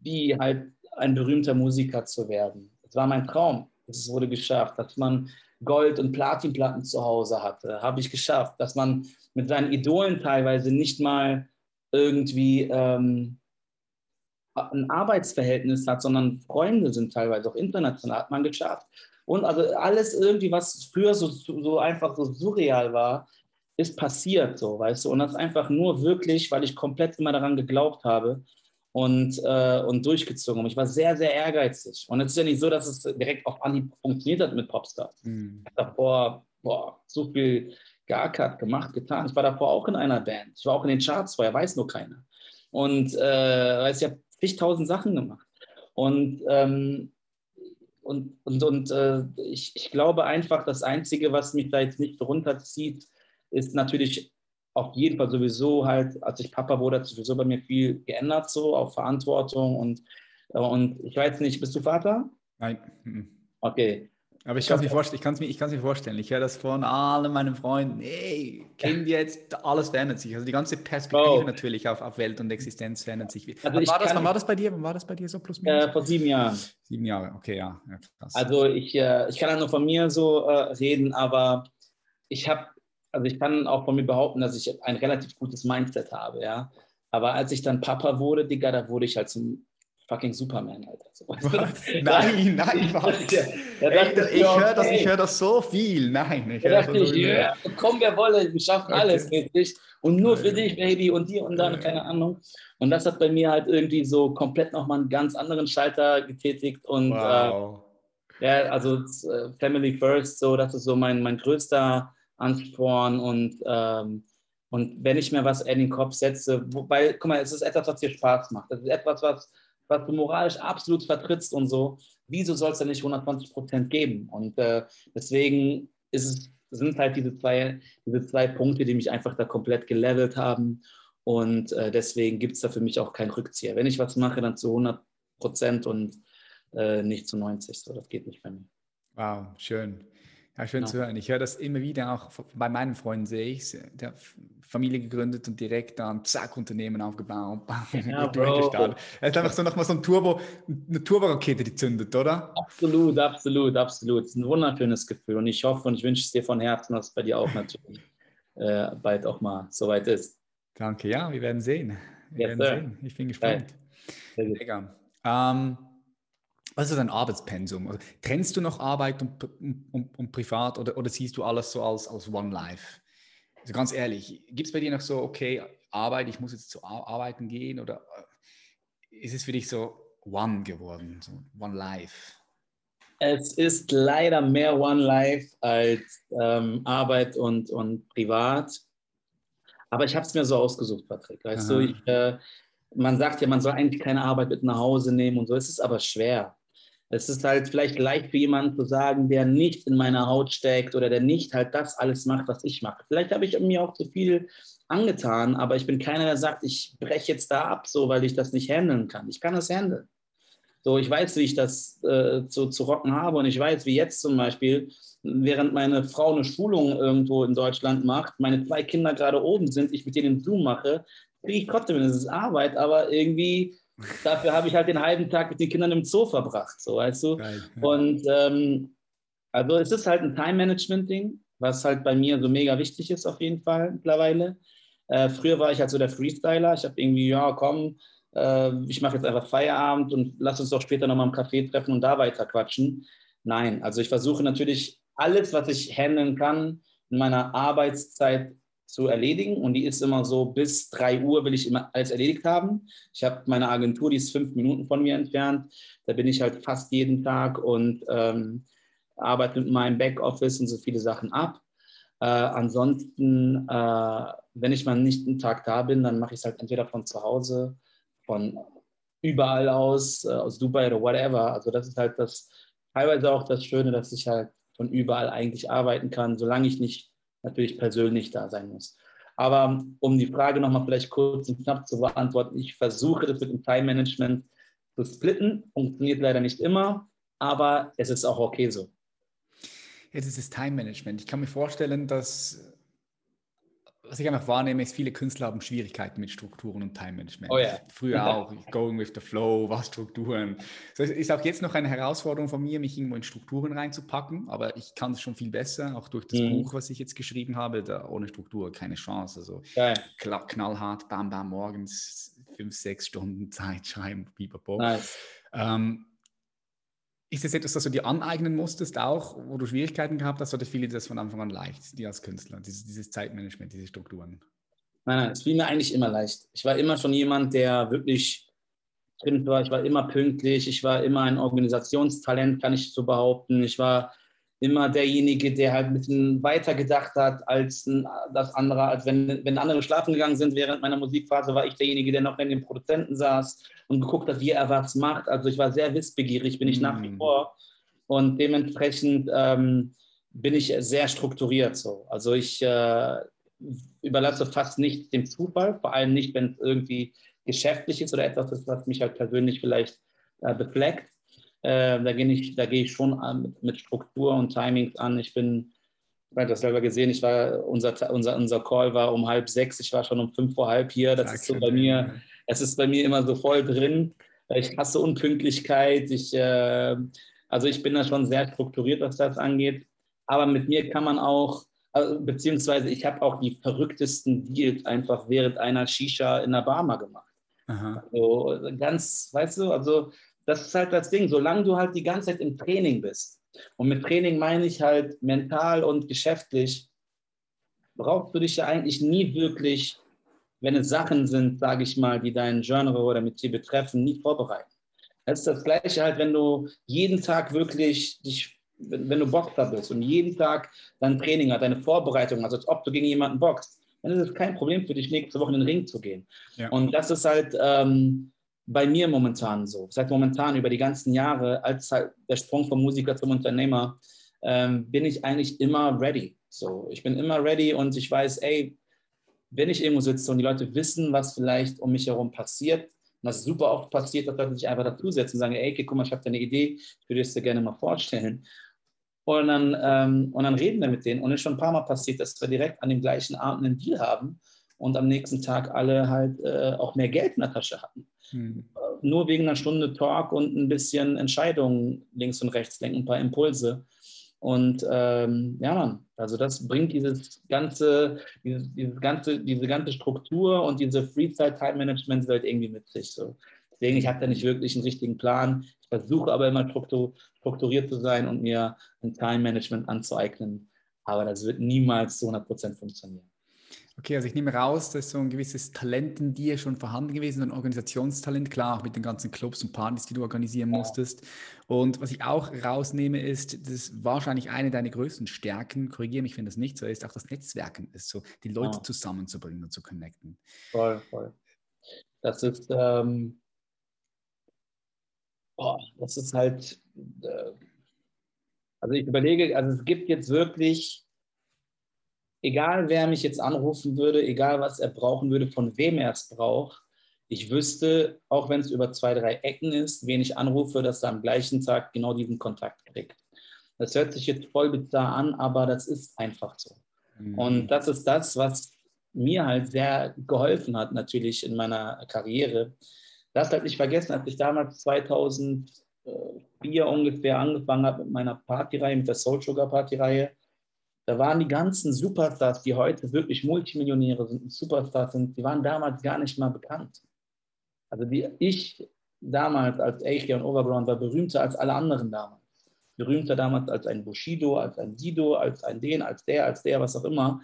S2: wie halt ein berühmter Musiker zu werden, das war mein Traum. Es wurde geschafft. Dass man Gold- und Platinplatten zu Hause hatte, habe ich geschafft. Dass man mit seinen Idolen teilweise nicht mal irgendwie ähm, ein Arbeitsverhältnis hat, sondern Freunde sind teilweise auch international, hat man geschafft. Und also alles irgendwie, was früher so, so einfach so surreal war, ist passiert, so, weißt du. Und das einfach nur wirklich, weil ich komplett immer daran geglaubt habe und, äh, und durchgezogen. Ich war sehr, sehr ehrgeizig. Und es ist ja nicht so, dass es direkt auf Anhieb funktioniert hat mit Popstars. Mhm. Ich habe davor boah, so viel geackert, gemacht, getan. Ich war davor auch in einer Band. Ich war auch in den Charts vorher, weiß nur keiner. Und äh, weiß, ich habe zigtausend Sachen gemacht. Und, ähm, und, und, und äh, ich, ich glaube einfach, das Einzige, was mich da jetzt nicht runterzieht, ist natürlich auf jeden Fall sowieso halt, als ich Papa wurde, hat sowieso bei mir viel geändert, so auf Verantwortung und, äh, und ich weiß nicht, bist du Vater?
S1: Nein.
S2: Okay.
S1: Aber ich kann es mir, vorstellen, ich kann's mir, ich mir vorstellen. Ich höre das von allen meinen Freunden. Hey, Kind jetzt, alles verändert sich. Also die ganze Perspektive oh. natürlich auf, auf Welt und Existenz verändert sich. Also wann, war das, wann war das bei dir? Wann war das bei dir so plus
S2: minus? Äh, vor sieben Jahren.
S1: Sieben Jahre, okay, ja. ja
S2: also ich, äh, ich kann ja nur von mir so äh, reden, aber ich habe, also ich kann auch von mir behaupten, dass ich ein relativ gutes Mindset habe, ja. Aber als ich dann Papa wurde, Digga, da wurde ich halt zum fucking Superman, Alter. So, *laughs*
S1: nein, nein, was? Ja, Ey, ich höre das, hör das so viel. Nein,
S2: ich höre das so viel. Ja, komm, wer wolle, wir schaffen okay. alles mäßig. Und nur für dich, Baby, und dir und dann, keine Ahnung. Und das hat bei mir halt irgendwie so komplett nochmal einen ganz anderen Schalter getätigt. Und äh, wow. äh, ja, also äh, Family First, so, das ist so mein, mein größter Ansporn und ähm, und wenn ich mir was in den Kopf setze, wobei, guck mal, es ist etwas, was dir Spaß macht. Das ist etwas, was, was du moralisch absolut vertrittst und so, wieso soll es da nicht 120 Prozent geben? Und äh, deswegen ist es, sind halt diese zwei, diese zwei Punkte, die mich einfach da komplett gelevelt haben. Und äh, deswegen gibt es da für mich auch keinen Rückzieher. Wenn ich was mache, dann zu 100 Prozent und äh, nicht zu 90. So, das geht nicht bei mir.
S1: Wow, schön. Ja, schön ja. zu hören. Ich höre das immer wieder, auch bei meinen Freunden sehe ich es. Der Familie gegründet und direkt dann zack, Unternehmen aufgebaut. *laughs* Ja, durchgestartet. Es ist einfach so nochmal so ein Turbo, eine Turbo-Rakete, die zündet, oder?
S2: Absolut, absolut, absolut. Es ist ein wunderschönes Gefühl und ich hoffe und ich wünsche es dir von Herzen, dass es bei dir auch natürlich äh, bald auch mal soweit ist.
S1: Danke, ja, wir werden sehen. Wir yes, werden sehen. Ich bin gespannt. Mega. Ähm, was ist dein Arbeitspensum? Also, trennst du noch Arbeit und, und, und, privat oder, oder siehst du alles so als, als One Life? Also ganz ehrlich, gibt es bei dir noch so, okay, Arbeit, ich muss jetzt zu arbeiten gehen oder äh, ist es für dich so One geworden, so One Life?
S2: Es ist leider mehr One Life als ähm, Arbeit und, und Privat. Aber ich habe es mir so ausgesucht, Patrick. Weißt Aha. du, ich, äh, man sagt ja, man soll eigentlich keine Arbeit mit nach Hause nehmen und so. Es ist aber schwer. Es ist halt vielleicht leicht für jemanden zu sagen, der nicht in meiner Haut steckt oder der nicht halt das alles macht, was ich mache. Vielleicht habe ich mir auch zu viel angetan, aber ich bin keiner, der sagt, ich breche jetzt da ab, so weil ich das nicht handeln kann. Ich kann das handeln. So, ich weiß, wie ich das äh, zu, zu rocken habe und ich weiß, wie jetzt zum Beispiel, während meine Frau eine Schulung irgendwo in Deutschland macht, meine zwei Kinder gerade oben sind, ich mit denen Zoom mache, kriege ich trotzdem, das ist Arbeit, aber irgendwie Dafür habe ich halt den halben Tag mit den Kindern im Zoo verbracht, so weißt du. Geil, ja. Und ähm, also es ist halt ein Time-Management-Ding, was halt bei mir so mega wichtig ist auf jeden Fall mittlerweile. Äh, früher war ich halt so der Freestyler. Ich habe irgendwie, ja, komm, äh, ich mache jetzt einfach Feierabend und lass uns doch später nochmal im Café treffen und da weiter quatschen. Nein, also ich versuche natürlich alles, was ich handeln kann, in meiner Arbeitszeit zu erledigen und die ist immer so, bis 3 Uhr will ich immer alles erledigt haben. Ich habe meine Agentur, die ist fünf Minuten von mir entfernt. Da bin ich halt fast jeden Tag und ähm, arbeite mit meinem Backoffice und so viele Sachen ab. Äh, ansonsten, äh, wenn ich mal nicht einen Tag da bin, dann mache ich es halt entweder von zu Hause, von überall aus, äh, aus Dubai oder whatever. Also das ist halt das teilweise auch das Schöne, dass ich halt von überall eigentlich arbeiten kann, solange ich nicht natürlich persönlich da sein muss. Aber um die Frage nochmal vielleicht kurz und knapp zu beantworten, ich versuche das mit dem Time-Management zu splitten. Funktioniert leider nicht immer, aber es ist auch okay so.
S1: Das ist Time-Management. Ich kann mir vorstellen, dass was ich einfach wahrnehme, ist, viele Künstler haben Schwierigkeiten mit Strukturen und Time-Management.
S2: Oh ja.
S1: Früher auch, going with the flow, was Strukturen. So, es ist auch jetzt noch eine Herausforderung von mir, mich irgendwo in Strukturen reinzupacken, aber ich kann es schon viel besser, auch durch das mhm. Buch, was ich jetzt geschrieben habe, da ohne Struktur keine Chance. Also Geil. knallhart, bam, bam, morgens fünf, sechs Stunden *laughs* Zeit schreiben, bipapo. Nice. Ähm, ist das etwas, das du dir aneignen musstest, auch, wo du Schwierigkeiten gehabt hast, oder fiel dir das von Anfang an leicht, dir als Künstler, dieses, dieses Zeitmanagement, diese Strukturen?
S2: Nein, nein, es fiel mir eigentlich immer leicht. Ich war immer schon jemand, der wirklich drin war. Ich war immer pünktlich. Ich war immer ein Organisationstalent, kann ich so behaupten. Ich war immer derjenige, der halt ein bisschen weiter gedacht hat als das andere. Als wenn, wenn andere schlafen gegangen sind während meiner Musikphase, war ich derjenige, der noch neben dem Produzenten saß und geguckt hat, wie er was macht. Also ich war sehr wissbegierig, bin ich mm. nach wie mm. vor. Und dementsprechend ähm, bin ich sehr strukturiert so. Also ich äh, überlasse fast nichts dem Zufall, vor allem nicht, wenn es irgendwie geschäftlich ist oder etwas ist, was mich halt persönlich vielleicht äh, befleckt. Äh, da gehe ich, da gehe ich schon an, mit Struktur und Timings an. Ich bin, ich habe das selber gesehen, ich war, unser, unser, unser Call war um halb sechs, ich war schon um fünf vor halb hier. Das ist so bei mir, es ist bei mir immer so voll drin. Ich hasse Unpünktlichkeit. Ich, äh, also ich bin da schon sehr strukturiert, was das angeht. Aber mit mir kann man auch, also, beziehungsweise ich habe auch die verrücktesten Deals einfach während einer Shisha in der Barmer gemacht. Aha. Also ganz, weißt du, also das ist halt das Ding, solange du halt die ganze Zeit im Training bist. Und mit Training meine ich halt mental und geschäftlich, brauchst du dich ja eigentlich nie wirklich, wenn es Sachen sind, sage ich mal, die dein Genre oder mit dir betreffen, nie vorbereiten. Das ist das Gleiche halt, wenn du jeden Tag wirklich dich, wenn, wenn du Boxer bist und jeden Tag dein Training hast, deine Vorbereitung, also als ob du gegen jemanden boxst, dann ist es kein Problem für dich, nächste Woche in den Ring zu gehen. Ja. Und das ist halt, ähm, bei mir momentan so. Seit momentan über die ganzen Jahre, als halt der Sprung vom Musiker zum Unternehmer, ähm, bin ich eigentlich immer ready. So, ich bin immer ready und ich weiß, ey, wenn ich irgendwo sitze und die Leute wissen, was vielleicht um mich herum passiert, und das ist super oft passiert, dass Leute sich einfach dazusetzen und sagen, ey, guck mal, ich habe da eine Idee, ich würde es dir gerne mal vorstellen. Und dann, ähm, und dann reden wir mit denen. Und es ist schon ein paar Mal passiert, dass wir direkt an dem gleichen Abend einen Deal haben und am nächsten Tag alle halt äh, auch mehr Geld in der Tasche hatten. Hm. Nur wegen einer Stunde Talk und ein bisschen Entscheidungen links und rechts denken, ein paar Impulse. Und ähm, ja, Mann, also das bringt dieses ganze, dieses, dieses ganze, diese ganze Struktur und diese Freezeit-Time-Management-Welt irgendwie mit sich. So. Deswegen, ich habe da nicht wirklich einen richtigen Plan. Ich versuche aber immer strukturiert zu sein und mir ein Time-Management anzueignen. Aber das wird niemals zu 100% funktionieren.
S1: Okay, also ich nehme raus, dass so ein gewisses Talent in dir schon vorhanden gewesen, ist, ein Organisationstalent, klar, auch mit den ganzen Clubs und Partys, die du organisieren musstest. Und was ich auch rausnehme, ist, das ist wahrscheinlich eine deiner größten Stärken, korrigiere mich, wenn das nicht so ist, auch das Netzwerken ist, so die Leute ja. zusammenzubringen und zu connecten.
S2: Voll, voll. Das ist, ähm, oh, das ist halt, äh, also ich überlege, also es gibt jetzt wirklich egal wer mich jetzt anrufen würde, egal was er brauchen würde, von wem er es braucht, ich wüsste, auch wenn es über zwei, drei Ecken ist, wen ich anrufe, dass er am gleichen Tag genau diesen Kontakt kriegt. Das hört sich jetzt voll bizarr an, aber das ist einfach so. Mhm. Und das ist das, was mir halt sehr geholfen hat, natürlich in meiner Karriere. Das halt nicht vergessen, als ich damals 2004 ungefähr angefangen habe mit meiner Partyreihe, mit der Soul Sugar Partyreihe, da waren die ganzen Superstars, die heute wirklich Multimillionäre sind und Superstars sind, die waren damals gar nicht mal bekannt. Also die, ich damals als Eiche und Overground war berühmter als alle anderen damals. Berühmter damals als ein Bushido, als ein Sido, als ein den, als der, als der, was auch immer.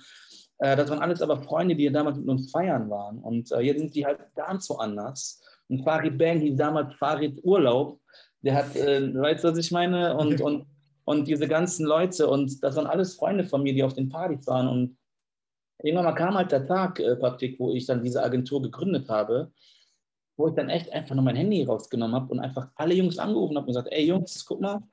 S2: Äh, das waren alles aber Freunde, die damals mit uns feiern waren. Und äh, jetzt sind die halt ganz woanders. Und Farid Bang hieß damals Farid Urlaub. Der hat, äh, weißt du, was ich meine? Und, und und diese ganzen Leute und das waren alles Freunde von mir, die auf den Partys waren und irgendwann mal kam halt der Tag, äh, Patrick, wo ich dann diese Agentur gegründet habe, wo ich dann echt einfach nur mein Handy rausgenommen habe und einfach alle Jungs angerufen habe und gesagt, ey Jungs, guck mal,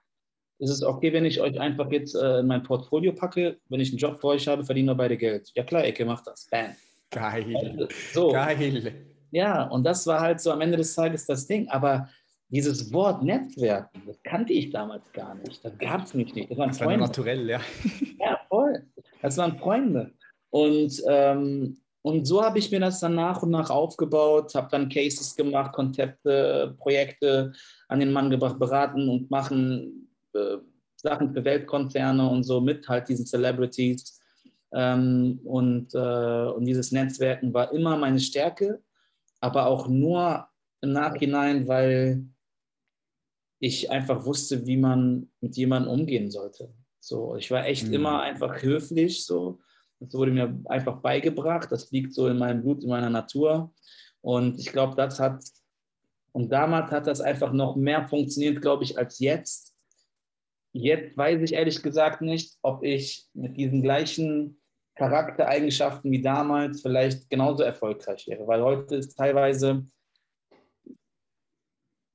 S2: ist es okay, wenn ich euch einfach jetzt äh, in mein Portfolio packe, wenn ich einen Job für euch habe, verdienen wir beide Geld. Ja klar, Ecke, mach das. Bam.
S1: Geil. So. Geil.
S2: Ja, und das war halt so am Ende des Tages das Ding. Aber dieses Wort Netzwerken, das kannte ich damals gar nicht. Das gab es mich nicht.
S1: Das waren das Freunde. War naturell, ja. *laughs*
S2: Ja, voll. Das waren Freunde. Und, ähm, und so habe ich mir das dann nach und nach aufgebaut, habe dann Cases gemacht, Konzepte, Projekte an den Mann gebracht, beraten und machen äh, Sachen für Weltkonzerne und so mit halt diesen Celebrities. Ähm, und, äh, und dieses Netzwerken war immer meine Stärke, aber auch nur im Nachhinein, weil ich einfach wusste, wie man mit jemandem umgehen sollte. So, ich war echt mhm. immer einfach höflich, so das wurde mir einfach beigebracht. Das liegt so in meinem Blut, in meiner Natur. Und ich glaube, das hat, und damals hat das einfach noch mehr funktioniert, glaube ich, als jetzt. Jetzt weiß ich ehrlich gesagt nicht, ob ich mit diesen gleichen Charaktereigenschaften wie damals vielleicht genauso erfolgreich wäre, weil heute ist teilweise,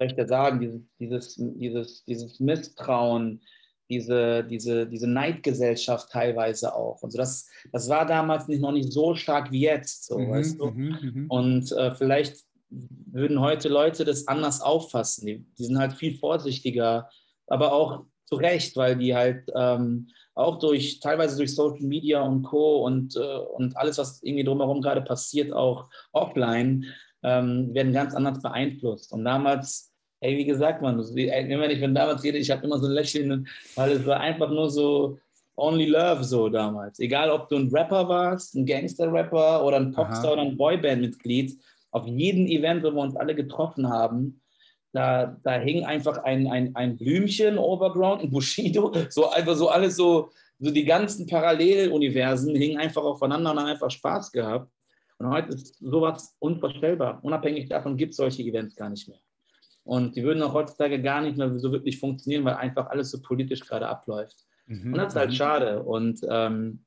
S2: ich ja sagen, dieses, dieses, dieses, dieses Misstrauen, diese, diese, diese Neidgesellschaft teilweise auch. Und so das, das war damals nicht, noch nicht so stark wie jetzt, so, mhm, weißt du? Mhm, mhm. Und äh, vielleicht würden heute Leute das anders auffassen. Die, die, sind halt viel vorsichtiger, aber auch zu Recht, weil die halt ähm, auch durch, teilweise durch Social Media und Co. und, äh, und alles, was irgendwie drumherum gerade passiert, auch offline, ähm, werden ganz anders beeinflusst. Und damals Ey, wie gesagt, man, wenn ich von damals rede, ich habe immer so ein Lächeln, weil es war einfach nur so only love so damals. Egal, ob du ein Rapper warst, ein Gangster-Rapper oder ein Popstar Aha. oder ein Boyband-Mitglied, auf jedem Event, wo wir uns alle getroffen haben, da, da hing einfach ein, ein, ein Blümchen, Overground, ein Bushido, *laughs* so einfach so alles so, so die ganzen Paralleluniversen hingen einfach aufeinander und haben einfach Spaß gehabt. Und heute ist sowas unvorstellbar. Unabhängig davon gibt es solche Events gar nicht mehr. Und die würden auch heutzutage gar nicht mehr so wirklich funktionieren, weil einfach alles so politisch gerade abläuft. Mhm. Und das ist halt mhm. schade. Und, ähm,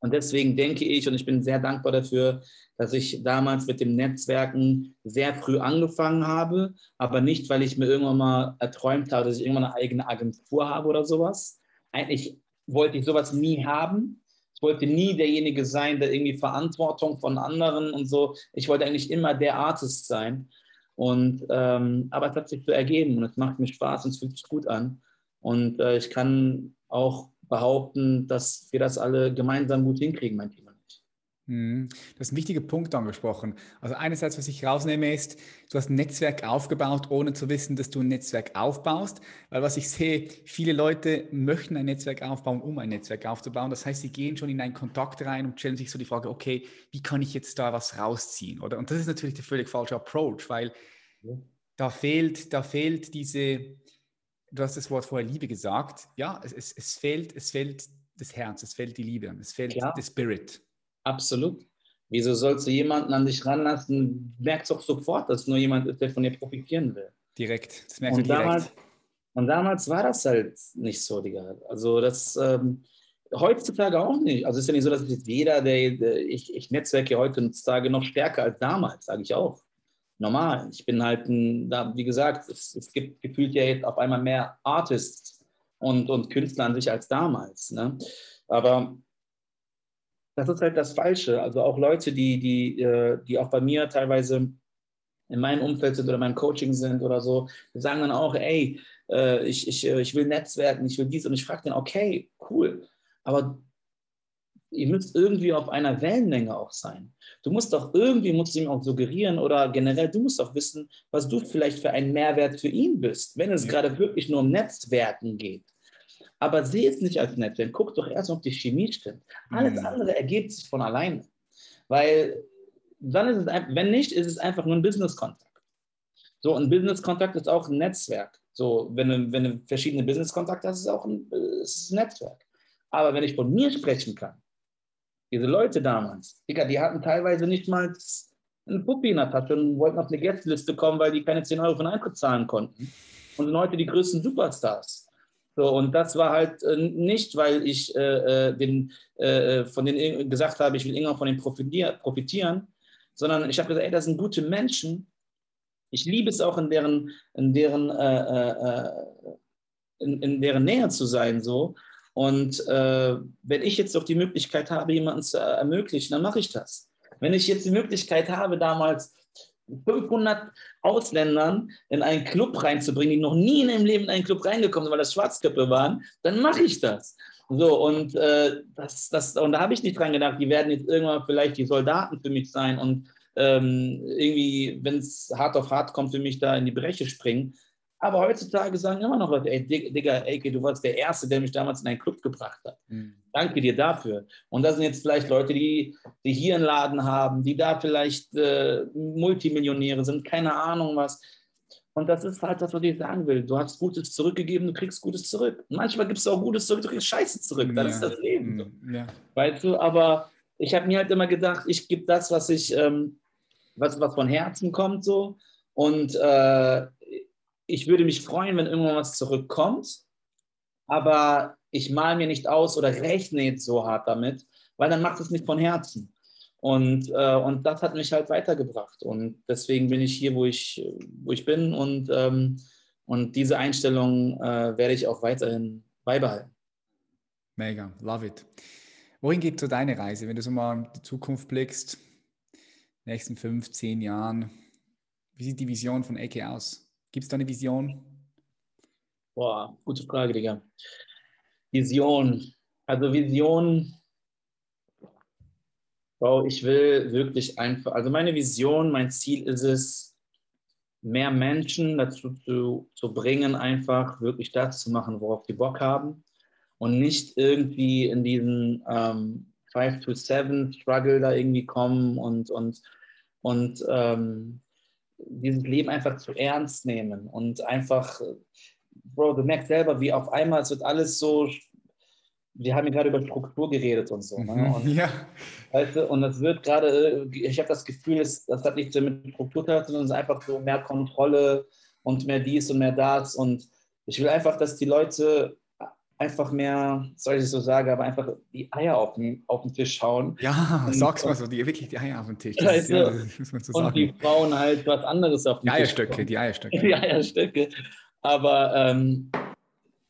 S2: und deswegen denke ich, und ich bin sehr dankbar dafür, dass ich damals mit dem Netzwerken sehr früh angefangen habe, aber nicht, weil ich mir irgendwann mal erträumt habe, dass ich irgendwann eine eigene Agentur habe oder sowas. Eigentlich wollte ich sowas nie haben. Ich wollte nie derjenige sein, der irgendwie Verantwortung von anderen und so. Ich wollte eigentlich immer der Artist sein. Und, ähm, aber es hat sich so ergeben und es macht mir Spaß und es fühlt sich gut an. Und äh, ich kann auch behaupten, dass wir das alle gemeinsam gut hinkriegen, mein Team.
S1: Du hast einen wichtigen Punkt angesprochen. Also einerseits, was ich rausnehme, ist, du hast ein Netzwerk aufgebaut, ohne zu wissen, dass du ein Netzwerk aufbaust. Weil was ich sehe, viele Leute möchten ein Netzwerk aufbauen, um ein Netzwerk aufzubauen. Das heißt, sie gehen schon in einen Kontakt rein und stellen sich so die Frage, okay, wie kann ich jetzt da was rausziehen? Oder? Und das ist natürlich der völlig falsche Approach, weil ja. da fehlt, da fehlt diese, du hast das Wort vorher Liebe gesagt. Ja, es, es, es fehlt, es fehlt das Herz, es fehlt die Liebe, es fehlt der Spirit.
S2: Absolut. Wieso sollst du jemanden an dich ranlassen? Merkst doch sofort, dass nur jemand ist, der von dir profitieren will.
S1: Direkt.
S2: Das merkst und du direkt. Damals, und damals war das halt nicht so, Digga. Also das ähm, heutzutage auch nicht. Also es ist ja nicht so, dass jetzt jeder, der, der ich, ich netzwerke heutzutage noch stärker als damals, sage ich auch. Normal. Ich bin halt ein, da, wie gesagt, es, es gibt gefühlt ja jetzt auf einmal mehr Artists und, und Künstler an sich als damals. Ne? Aber das ist halt das Falsche. Also auch Leute, die, die, äh, die auch bei mir teilweise in meinem Umfeld sind oder in meinem Coaching sind oder so, die sagen dann auch, ey, äh, ich, ich, äh, ich will Netzwerken, ich will dies und ich frage dann, okay, cool, aber ihr müsst irgendwie auf einer Wellenlänge auch sein. Du musst doch irgendwie, musst du ihm auch suggerieren oder generell, du musst auch wissen, was du vielleicht für einen Mehrwert für ihn bist, wenn es ja. gerade wirklich nur um Netzwerken geht. Aber sehe es nicht als Netzwerk. Guck doch erst, ob die Chemie stimmt. Alles mhm. andere ergibt sich von alleine. Weil dann ist es, wenn nicht, ist es einfach nur ein Business-Kontakt. So, ein Business-Kontakt ist auch ein Netzwerk. So, wenn du, wenn du verschiedene Business-Kontakte hast, ist es auch ein, ist ein Netzwerk. Aber wenn ich von mir sprechen kann, diese Leute damals, die hatten teilweise nicht mal einen Puppi in der Tasche und wollten auf eine Gästeliste kommen, weil die keine 10 Euro von Eintritt zahlen konnten. Und sind heute die größten Superstars. So, und das war halt äh, nicht, weil ich äh, äh den, äh, äh, von denen gesagt habe, ich will irgendwann von denen profitieren, sondern ich habe gesagt, ey, das sind gute Menschen. Ich liebe es auch in deren, in deren, äh, in, in, deren Nähe zu sein. So. Und wenn ich jetzt doch die Möglichkeit habe, jemanden zu ermöglichen, dann mache ich das. Wenn ich jetzt die Möglichkeit habe, damals 500 Ausländern in einen Club reinzubringen, die noch nie in ihrem Leben in einen Club reingekommen sind, weil das Schwarzköpfe waren, dann mache ich das. So, und, äh, das, das, und da habe ich nicht dran gedacht, die werden jetzt irgendwann vielleicht die Soldaten für mich sein und ähm, irgendwie, wenn es hart auf hart kommt, für mich da in die Breche springen. Aber heutzutage sagen immer noch Leute, ey, Digga, ey, du warst der Erste, der mich damals in einen Club gebracht hat. Mhm. Danke dir dafür. Und das sind jetzt vielleicht Leute, die, die hier einen Laden haben, die da vielleicht äh, Multimillionäre sind, keine Ahnung was. Und das ist halt das, was ich sagen will. Du hast Gutes zurückgegeben, du kriegst Gutes zurück. manchmal gibst du auch Gutes zurück, du kriegst Scheiße zurück. Das ja. ist das Leben. Mhm. Ja. Weißt du, aber ich habe mir halt immer gedacht, ich gebe das, was ich, ähm, was, was von Herzen kommt, so. Und äh, ich würde mich freuen, wenn irgendwann was zurückkommt, aber ich male mir nicht aus oder rechne jetzt so hart damit, weil dann macht es nicht von Herzen. Und, äh, und das hat mich halt weitergebracht. Und deswegen bin ich hier, wo ich, wo ich bin. Und, ähm, und diese Einstellung äh, werde ich auch weiterhin beibehalten.
S1: Mega, love it. Wohin geht so deine Reise, wenn du so mal in die Zukunft blickst, nächsten fünf, zehn Jahren? Wie sieht die Vision von Ecke aus? Gibt es da eine Vision?
S2: Boah, gute Frage, Digga. Vision. Also Vision, Bro, ich will wirklich einfach, also meine Vision, mein Ziel ist es, mehr Menschen dazu zu, zu bringen, einfach wirklich das zu machen, worauf die Bock haben und nicht irgendwie in diesen ähm, 5 to 7 Struggle da irgendwie kommen und, und, und ähm, dieses Leben einfach zu ernst nehmen und einfach, Bro, du merkst selber, wie auf einmal es wird alles so, wir haben ja gerade über Struktur geredet und so. Ne? Mhm, und, ja. Weißt du, und das wird gerade, ich habe das Gefühl, das, das hat nichts mit Struktur zu tun, sondern es ist einfach so mehr Kontrolle und mehr dies und mehr das und ich will einfach, dass die Leute einfach mehr, soll ich so sagen, aber einfach die Eier auf den, auf den Tisch hauen.
S1: Ja, und, sag's mal so, die, wirklich die Eier auf den Tisch.
S2: Das, ja, das muss man so und sagen. die Frauen halt was anderes auf den
S1: die Tisch. Eierstöcke, die Eierstöcke. *laughs*
S2: Die Eierstöcke. Aber ähm,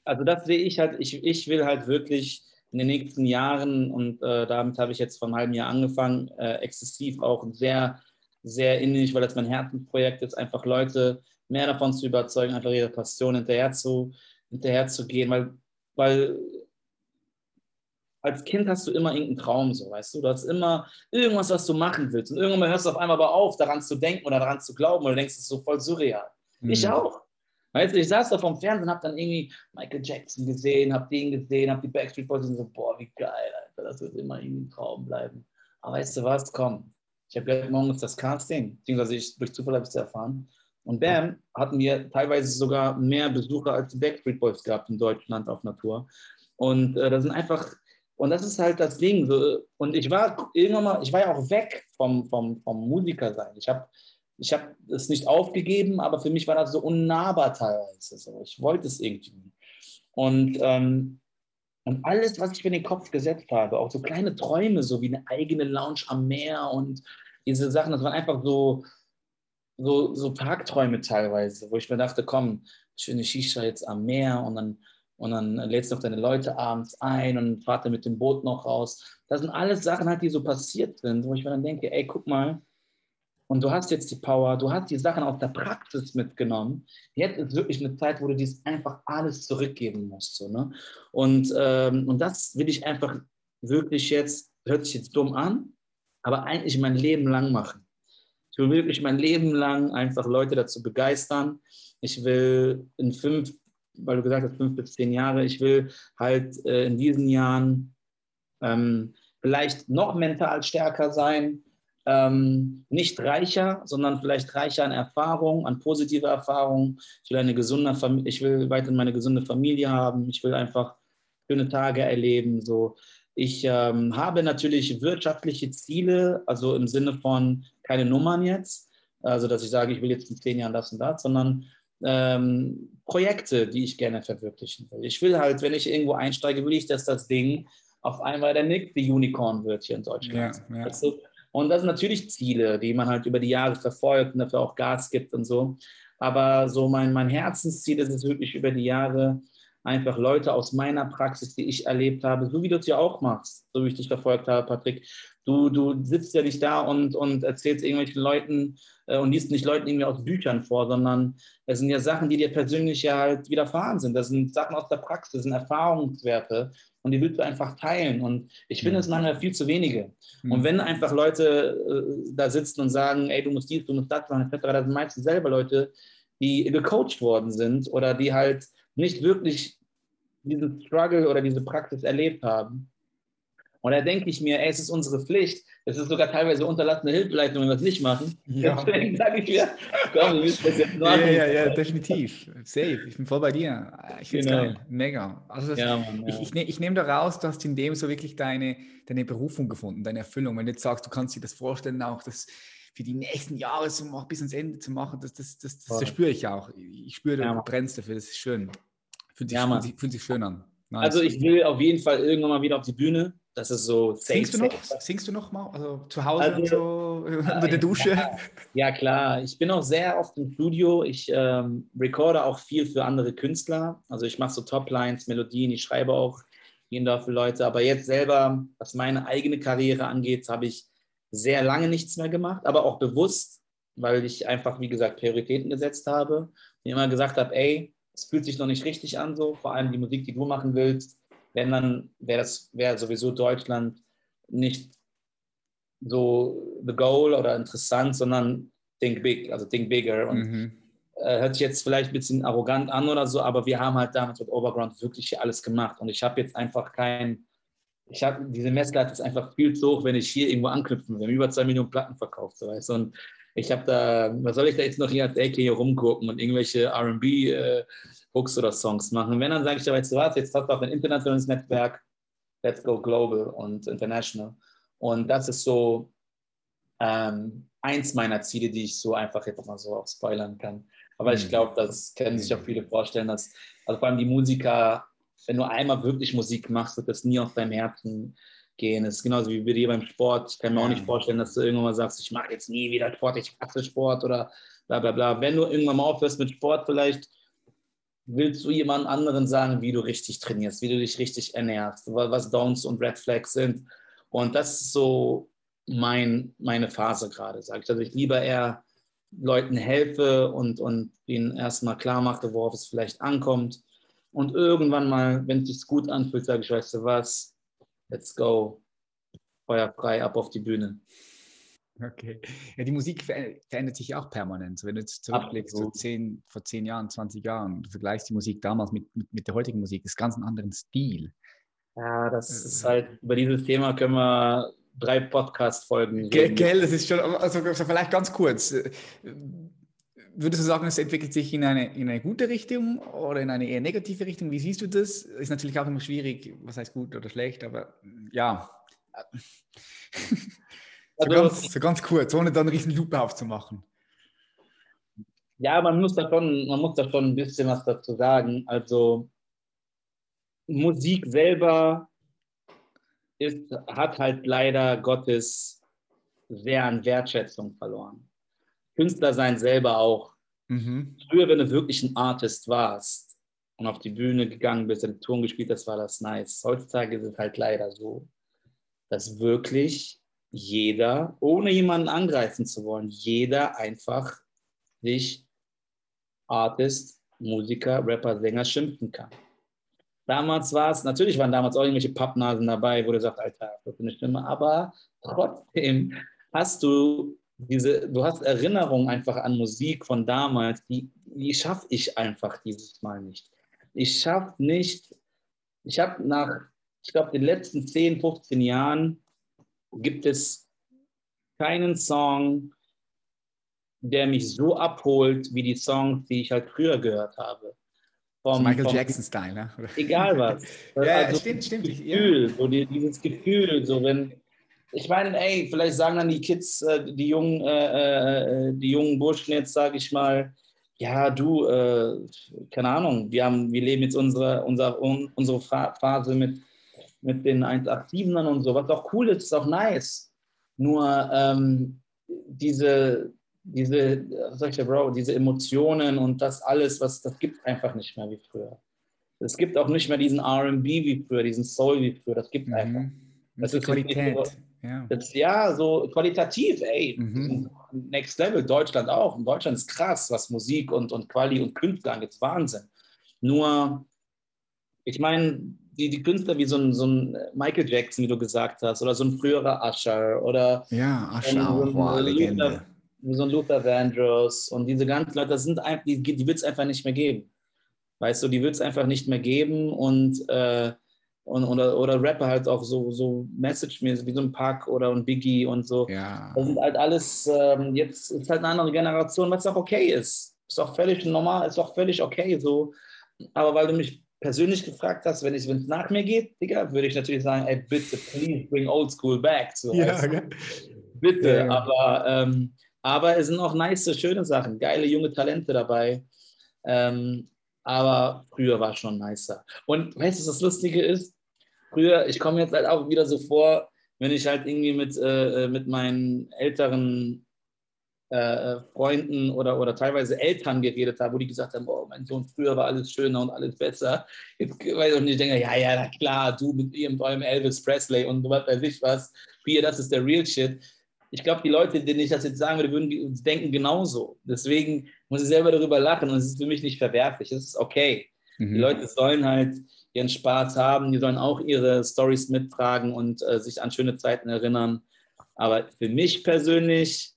S2: also das sehe ich halt, ich, ich will halt wirklich in den nächsten Jahren, und äh, damit habe ich jetzt vor einem halben Jahr angefangen, äh, exzessiv auch sehr, sehr innig, weil das mein Herzensprojekt ist, einfach Leute mehr davon zu überzeugen, einfach ihre Passion hinterher zu, hinterher zu gehen, weil weil als Kind hast du immer irgendeinen Traum, so weißt du. Du hast immer irgendwas, was du machen willst. Und irgendwann hörst du auf einmal aber auf, daran zu denken oder daran zu glauben, oder du denkst, es ist so voll surreal. Mhm. Ich auch. Weißt du, ich saß da vom Fernsehen, hab dann irgendwie Michael Jackson gesehen, hab den gesehen, hab die Backstreet Boys und so, boah, wie geil, Alter, das wird immer irgendwie ein Traum bleiben. Aber weißt du was, komm, ich habe gleich morgens das Casting, beziehungsweise ich, durch Zufall habe ich es erfahren, und bam, hatten wir teilweise sogar mehr Besucher als die Backstreet Boys gehabt in Deutschland auf Natur. Und äh, das sind einfach, und das ist halt das Ding. So, und ich war irgendwann mal, ich war ja auch weg vom, vom, vom Musiker sein. Ich habe ich hab es nicht aufgegeben, aber für mich war das so unnahbar teilweise. So. Ich wollte es irgendwie. Und, ähm, und alles, was ich mir in den Kopf gesetzt habe, auch so kleine Träume, so wie eine eigene Lounge am Meer und diese Sachen, das waren einfach so, so, so Tagträume teilweise, wo ich mir dachte, komm, schöne Shisha jetzt am Meer und dann, und dann lädst du noch deine Leute abends ein und fahrt dann mit dem Boot noch raus. Das sind alles Sachen halt, die so passiert sind, wo ich mir dann denke, ey, guck mal, und du hast jetzt die Power, du hast die Sachen aus der Praxis mitgenommen. Jetzt ist wirklich eine Zeit, wo du dies einfach alles zurückgeben musst. So, ne? und, ähm, und das will ich einfach wirklich jetzt, hört sich jetzt dumm an, aber eigentlich mein Leben lang machen. Ich will wirklich mein Leben lang einfach Leute dazu begeistern. Ich will in fünf, weil du gesagt hast, fünf bis zehn Jahre, ich will halt äh, in diesen Jahren ähm, vielleicht noch mental stärker sein, ähm, nicht reicher, sondern vielleicht reicher an Erfahrung, an positive Erfahrung. Ich will eine gesunde Familie, ich will weiterhin meine gesunde Familie haben. Ich will einfach schöne Tage erleben. So, ich ähm, habe natürlich wirtschaftliche Ziele, also im Sinne von keine Nummern jetzt, also dass ich sage, ich will jetzt in zehn Jahren das und das, sondern ähm, Projekte, die ich gerne verwirklichen will. Ich will halt, wenn ich irgendwo einsteige, will ich, dass das Ding auf einmal der nächste Unicorn wird hier in Deutschland. Ja, ja. Du? Und das sind natürlich Ziele, die man halt über die Jahre verfolgt und dafür auch Gas gibt und so. Aber so mein, mein Herzensziel ist es wirklich über die Jahre, einfach Leute aus meiner Praxis, die ich erlebt habe, so wie du es ja auch machst, so wie ich dich verfolgt habe, Patrick. Du, du sitzt ja nicht da und, und erzählst irgendwelchen Leuten äh, und liest nicht Leuten irgendwie aus Büchern vor, sondern es sind ja Sachen, die dir persönlich ja halt widerfahren sind. Das sind Sachen aus der Praxis, das sind Erfahrungswerte und die willst du einfach teilen. Und ich finde es manchmal viel zu wenige. Mhm. Und wenn einfach Leute äh, da sitzen und sagen, ey, du musst dies, du musst das machen, etc., das sind meistens selber Leute, die gecoacht worden sind oder die halt nicht wirklich diesen Struggle oder diese Praxis erlebt haben. Und da denke ich mir, ey, es ist unsere Pflicht. Es ist sogar teilweise unterlassene Hilfeleistung, wenn wir es nicht machen. Ja. Deswegen sage ich mir, komm, wir müssen das jetzt
S1: machen. Ja, ja, ja, definitiv. Safe. Ich bin voll bei dir. Ich finde es genau. geil. Mega. Also das, ja, Mann, ich, ich, ne, ich nehme da raus, du hast in dem so wirklich deine, deine Berufung gefunden, deine Erfüllung. Wenn du jetzt sagst, du kannst dir das vorstellen, auch das für die nächsten Jahre so bis ans Ende zu machen, das, das, das, das, das spüre ich auch. Ich spüre, du brennst dafür, das ist schön. Fühlt sich, ja, fühlt sich, fühlt sich schön an.
S2: Nice. Also ich will auf jeden Fall irgendwann mal wieder auf die Bühne. Das ist so
S1: safe. Singst du noch? Safe. Singst du noch mal? Also zu Hause also, so *laughs* unter der Dusche?
S2: Ja, ja, klar. Ich bin auch sehr oft im Studio. Ich ähm, recorde auch viel für andere Künstler. Also ich mache so Toplines, Melodien. Ich schreibe auch jeden da für Leute. Aber jetzt selber, was meine eigene Karriere angeht, habe ich sehr lange nichts mehr gemacht. Aber auch bewusst, weil ich einfach, wie gesagt, Prioritäten gesetzt habe. Und immer gesagt habe, ey, es fühlt sich noch nicht richtig an, so vor allem die Musik, die du machen willst. Wenn dann wäre das wäre sowieso Deutschland nicht so the goal oder interessant, sondern think big, also think bigger. Und mhm. äh, hört sich jetzt vielleicht ein bisschen arrogant an oder so, aber wir haben halt damals mit Overground wirklich hier alles gemacht. Und ich habe jetzt einfach kein, ich habe diese Messlatte ist einfach viel zu hoch, wenn ich hier irgendwo anknüpfen will. Wir haben über zwei Millionen Platten verkauft, so weißt Und ich habe da, was soll ich da jetzt noch hier als Ecke hier rumgucken und irgendwelche RB-Hooks äh, oder Songs machen? Wenn, dann sage ich dir, weißt du was, jetzt hast du auch ein internationales Netzwerk, let's go global und international. Und das ist so ähm, eins meiner Ziele, die ich so einfach jetzt mal so auch spoilern kann. Aber mhm. ich glaube, das können sich auch viele vorstellen, dass, also vor allem die Musiker, wenn du einmal wirklich Musik machst, wird das nie aus deinem Herzen gehen. Es ist genauso wie bei dir beim Sport. Ich kann mir auch nicht vorstellen, dass du irgendwann mal sagst, ich mache jetzt nie wieder Sport, ich hasse Sport oder bla bla bla. Wenn du irgendwann mal aufhörst mit Sport, vielleicht willst du jemand anderen sagen, wie du richtig trainierst, wie du dich richtig ernährst, was Downs und Red Flags sind. Und das ist so mein, meine Phase gerade, sage ich. Also ich lieber eher Leuten helfe und, und ihnen erstmal klar mache, worauf es vielleicht ankommt. Und irgendwann mal, wenn es sich gut anfühlt, sage ich, weißt du was, let's go, Feuer frei, ab auf die Bühne.
S1: Okay. Ja, die Musik verändert sich auch permanent. Wenn du jetzt zurückblickst, so zehn, vor zehn Jahren, 20 Jahren, du vergleichst die Musik damals mit, mit, mit der heutigen Musik, ist ganz ein anderen Stil.
S2: Ja, das äh, ist halt, über dieses Thema können wir drei Podcast-Folgen
S1: reden. Gell, das ist schon, also vielleicht ganz kurz würdest du sagen, es entwickelt sich in eine, in eine gute Richtung oder in eine eher negative Richtung? Wie siehst du das? Ist natürlich auch immer schwierig, was heißt gut oder schlecht, aber ja. *laughs* so, also, ganz, so ganz kurz, ohne dann einen riesen Lupe aufzumachen.
S2: Ja, man muss, da schon, man muss da schon ein bisschen was dazu sagen. Also Musik selber ist, hat halt leider Gottes sehr an Wertschätzung verloren. Künstler sein selber auch. Mhm. Früher, wenn du wirklich ein Artist warst und auf die Bühne gegangen bist, den Ton gespielt hast, war das nice. Heutzutage ist es halt leider so, dass wirklich jeder, ohne jemanden angreifen zu wollen, jeder einfach sich Artist, Musiker, Rapper, Sänger schimpfen kann. Damals war es, natürlich waren damals auch irgendwelche Pappnasen dabei, wo du sagst, Alter, das ist eine Stimme, aber trotzdem hast du diese, du hast Erinnerungen einfach an Musik von damals, die, die schaffe ich einfach dieses Mal nicht. Ich schaffe nicht, ich habe nach, ich glaube, den letzten 10, 15 Jahren gibt es keinen Song, der mich so abholt wie die Songs, die ich halt früher gehört habe.
S1: Vom, Michael Jackson-Style, ne?
S2: Egal was.
S1: ja, also, stimmt, stimmt.
S2: Gefühl, ja. so die, dieses Gefühl, so wenn, ich meine, ey, vielleicht sagen dann die Kids, äh, die jungen, äh, äh, die jungen Burschen jetzt, sage ich mal, ja, du, äh, keine Ahnung, wir, haben, wir leben jetzt unsere, unsere, unsere Phase mit, mit den 187ern und so, was auch cool ist, ist auch nice. Nur ähm, diese, diese, sag ich, Bro, diese Emotionen und das alles, was das gibt einfach nicht mehr wie früher. es gibt auch nicht mehr diesen RB wie früher, diesen Soul wie früher. Das gibt mhm. einfach.
S1: Das, ist Qualität.
S2: So, ja. Das, ja, so qualitativ, ey. Mhm. Next Level, Deutschland auch. In Deutschland ist krass, was Musik und, und Quali und Künstler angeht. Wahnsinn. Nur, ich meine, die, die Künstler wie so ein, so ein Michael Jackson, wie du gesagt hast, oder so ein früherer Usher oder
S1: ja, Usher auch, wow, Legende.
S2: so ein Luther Vandross und diese ganzen Leute, das sind die, die wird es einfach nicht mehr geben. Weißt du, die wird es einfach nicht mehr geben und, äh, und oder, oder Rapper halt auch so, so Message-mäßig wie so ein Pack oder ein Biggie und so.
S1: Ja.
S2: Das sind halt alles, ähm, jetzt ist halt eine andere Generation, was auch okay ist. Ist auch völlig normal, ist auch völlig okay so. Aber weil du mich persönlich gefragt hast, wenn es nach mir geht, Digga, würde ich natürlich sagen, ey, bitte, please bring old school back. So,
S1: ja, okay.
S2: Bitte, ja, ja. aber, ähm, aber es sind auch nice, schöne Sachen, geile junge Talente dabei. Ähm, aber früher war es schon nicer. Und weißt du, was das Lustige ist? Früher, ich komme jetzt halt auch wieder so vor, wenn ich halt irgendwie mit, äh, äh mit meinen älteren äh, äh, Freunden oder, oder teilweise Eltern geredet habe, wo die gesagt haben, oh, mein Sohn, früher war alles schöner und alles besser. Jetzt, und ich denke, ja, ja, na klar, du mit ihrem eurem Elvis Presley und was weiß ich was, hier, das ist der Real Shit. Ich glaube, die Leute, denen ich das jetzt sagen würde, würden denken genauso. Deswegen muss ich selber darüber lachen und es ist für mich nicht verwerflich. Es ist okay. Mhm. Die Leute sollen halt ihren Spaß haben, die sollen auch ihre Stories mittragen und äh, sich an schöne Zeiten erinnern. Aber für mich persönlich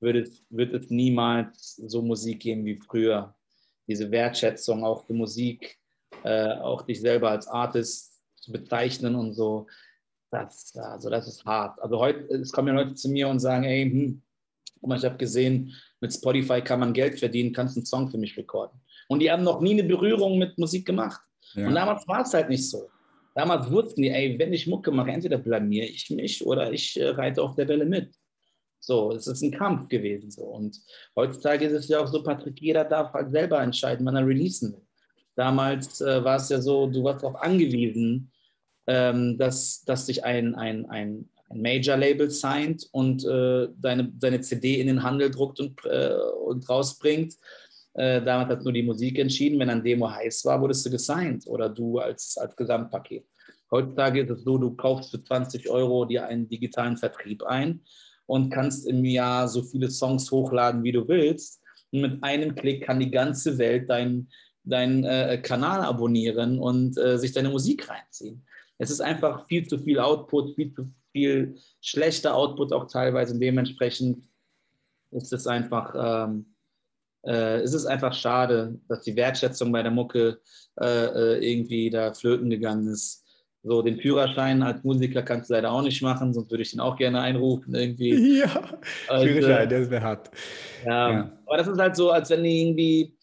S2: wird es, wird es niemals so Musik geben wie früher. Diese Wertschätzung auch für Musik, äh, auch dich selber als Artist zu bezeichnen und so, das, also das ist hart. Also heute, es kommen ja Leute zu mir und sagen, ey, hm, guck mal, ich habe gesehen, mit Spotify kann man Geld verdienen, kannst einen Song für mich recorden. Und die haben noch nie eine Berührung mit Musik gemacht. Ja. Und damals war es halt nicht so. Damals wussten die, ey, wenn ich Mucke mache, entweder blamier ich mich oder ich äh, reite auf der Welle mit. So, es ist ein Kampf gewesen. So. Und heutzutage ist es ja auch so, Patrick, jeder darf halt selber entscheiden, wann er releasen will. Damals äh, war es ja so, du warst darauf angewiesen, ähm, dass, dass sich ein, ein, ein, ein Major-Label signed und äh, deine, deine CD in den Handel druckt und, äh, und rausbringt. Äh, damals hat nur die Musik entschieden. Wenn ein Demo heiß war, wurdest du gesigned oder du als, als Gesamtpaket. Heutzutage ist es so, du kaufst für 20 Euro dir einen digitalen Vertrieb ein und kannst im Jahr so viele Songs hochladen, wie du willst. Und mit einem Klick kann die ganze Welt deinen dein, äh, Kanal abonnieren und äh, sich deine Musik reinziehen. Es ist einfach viel zu viel Output, viel zu viel schlechter Output auch teilweise. Und dementsprechend ist es einfach, ähm, äh, ist es einfach schade, dass die Wertschätzung bei der Mucke äh, äh, irgendwie da flöten gegangen ist. So, den Führerschein als Musiker kannst du leider auch nicht machen, sonst würde ich den auch gerne einrufen irgendwie. *laughs*
S1: Ja, also, Führerschein, der wäre hart.
S2: Ja, ja, aber das ist halt so, als wenn du irgendwie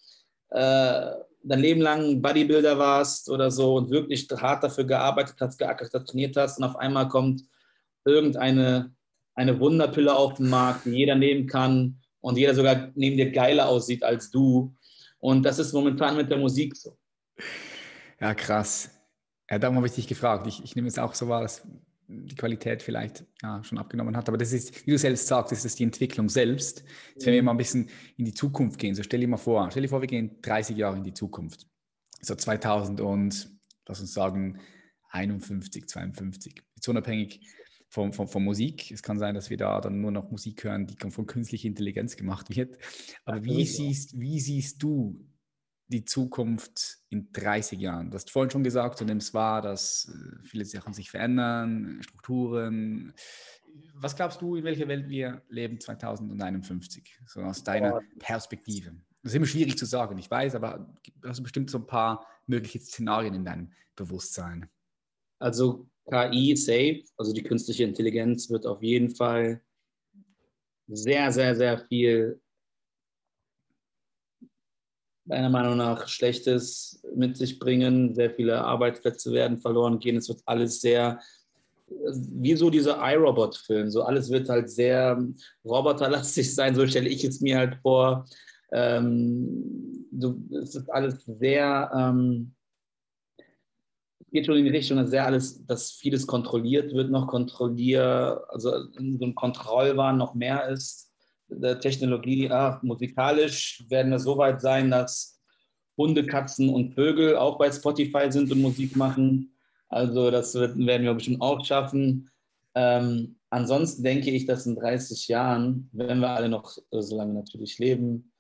S2: äh, dein Leben lang Bodybuilder warst oder so und wirklich hart dafür gearbeitet hast, geackert hast, trainiert hast und auf einmal kommt irgendeine eine Wunderpille auf den Markt, die jeder nehmen kann und jeder sogar neben dir geiler aussieht als du. Und das ist momentan mit der Musik so.
S1: Ja, krass. Ja, darum habe ich dich gefragt. Ich, ich nehme es auch so wahr, dass die Qualität vielleicht ja, schon abgenommen hat. Aber das ist, wie du selbst sagst, das ist die Entwicklung selbst. Jetzt, wenn wir mal ein bisschen in die Zukunft gehen, so stell dir mal vor, stell dir vor, wir gehen 30 Jahre in die Zukunft. So 2000 und, lass uns sagen, 51, 52. Jetzt unabhängig von, von, von, Musik. Es kann sein, dass wir da dann nur noch Musik hören, die von künstlicher Intelligenz gemacht wird. Aber wie siehst, wie siehst du die Zukunft in 30 Jahren? Du hast vorhin schon gesagt, du nimmst wahr, dass äh, viele Sachen sich verändern, Strukturen. Was glaubst du, in welcher Welt wir leben 2051, so aus deiner Perspektive? Das ist immer schwierig zu sagen, ich weiß, aber hast du bestimmt so ein paar mögliche Szenarien in deinem Bewusstsein?
S2: Also KI safe, also die künstliche Intelligenz wird auf jeden Fall sehr, sehr, sehr viel meiner Meinung nach Schlechtes mit sich bringen. Sehr viele Arbeitsplätze werden verloren gehen. Es wird alles sehr, wie so dieser iRobot-Film. So alles wird halt sehr roboterlastig *laughs* sein. So stelle ich es mir halt vor. Ähm, so, es ist alles sehr, ähm, geht schon in die Richtung, dass sehr alles, dass vieles kontrolliert wird, noch kontrolliert, also so einem Kontrollwahn noch mehr ist der Technologie, ach, musikalisch werden wir so weit sein, dass Hunde, Katzen und Vögel auch bei Spotify sind und Musik machen. Also das werden wir bestimmt auch schaffen. Ähm, ansonsten denke ich, dass in 30 Jahren, wenn wir alle noch so lange natürlich leben,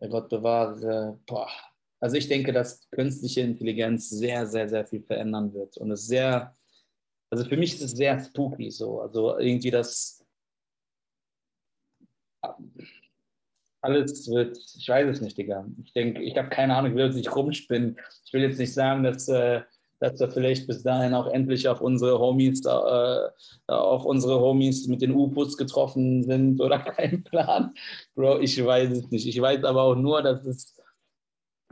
S2: der Gott bewahre, boah, also ich denke, dass künstliche Intelligenz sehr, sehr, sehr viel verändern wird. Und es sehr, also für mich ist es sehr spooky so. Also irgendwie das alles wird, ich weiß es nicht, Digga. Ich denke, ich habe keine Ahnung, ich will jetzt nicht rumspinnen. Ich will jetzt nicht sagen, dass, äh, dass wir vielleicht bis dahin auch endlich auf unsere Homies, äh, auf unsere Homies mit den U-Boots getroffen sind oder *laughs* kein Plan. Bro, ich weiß es nicht. Ich weiß aber auch nur, dass es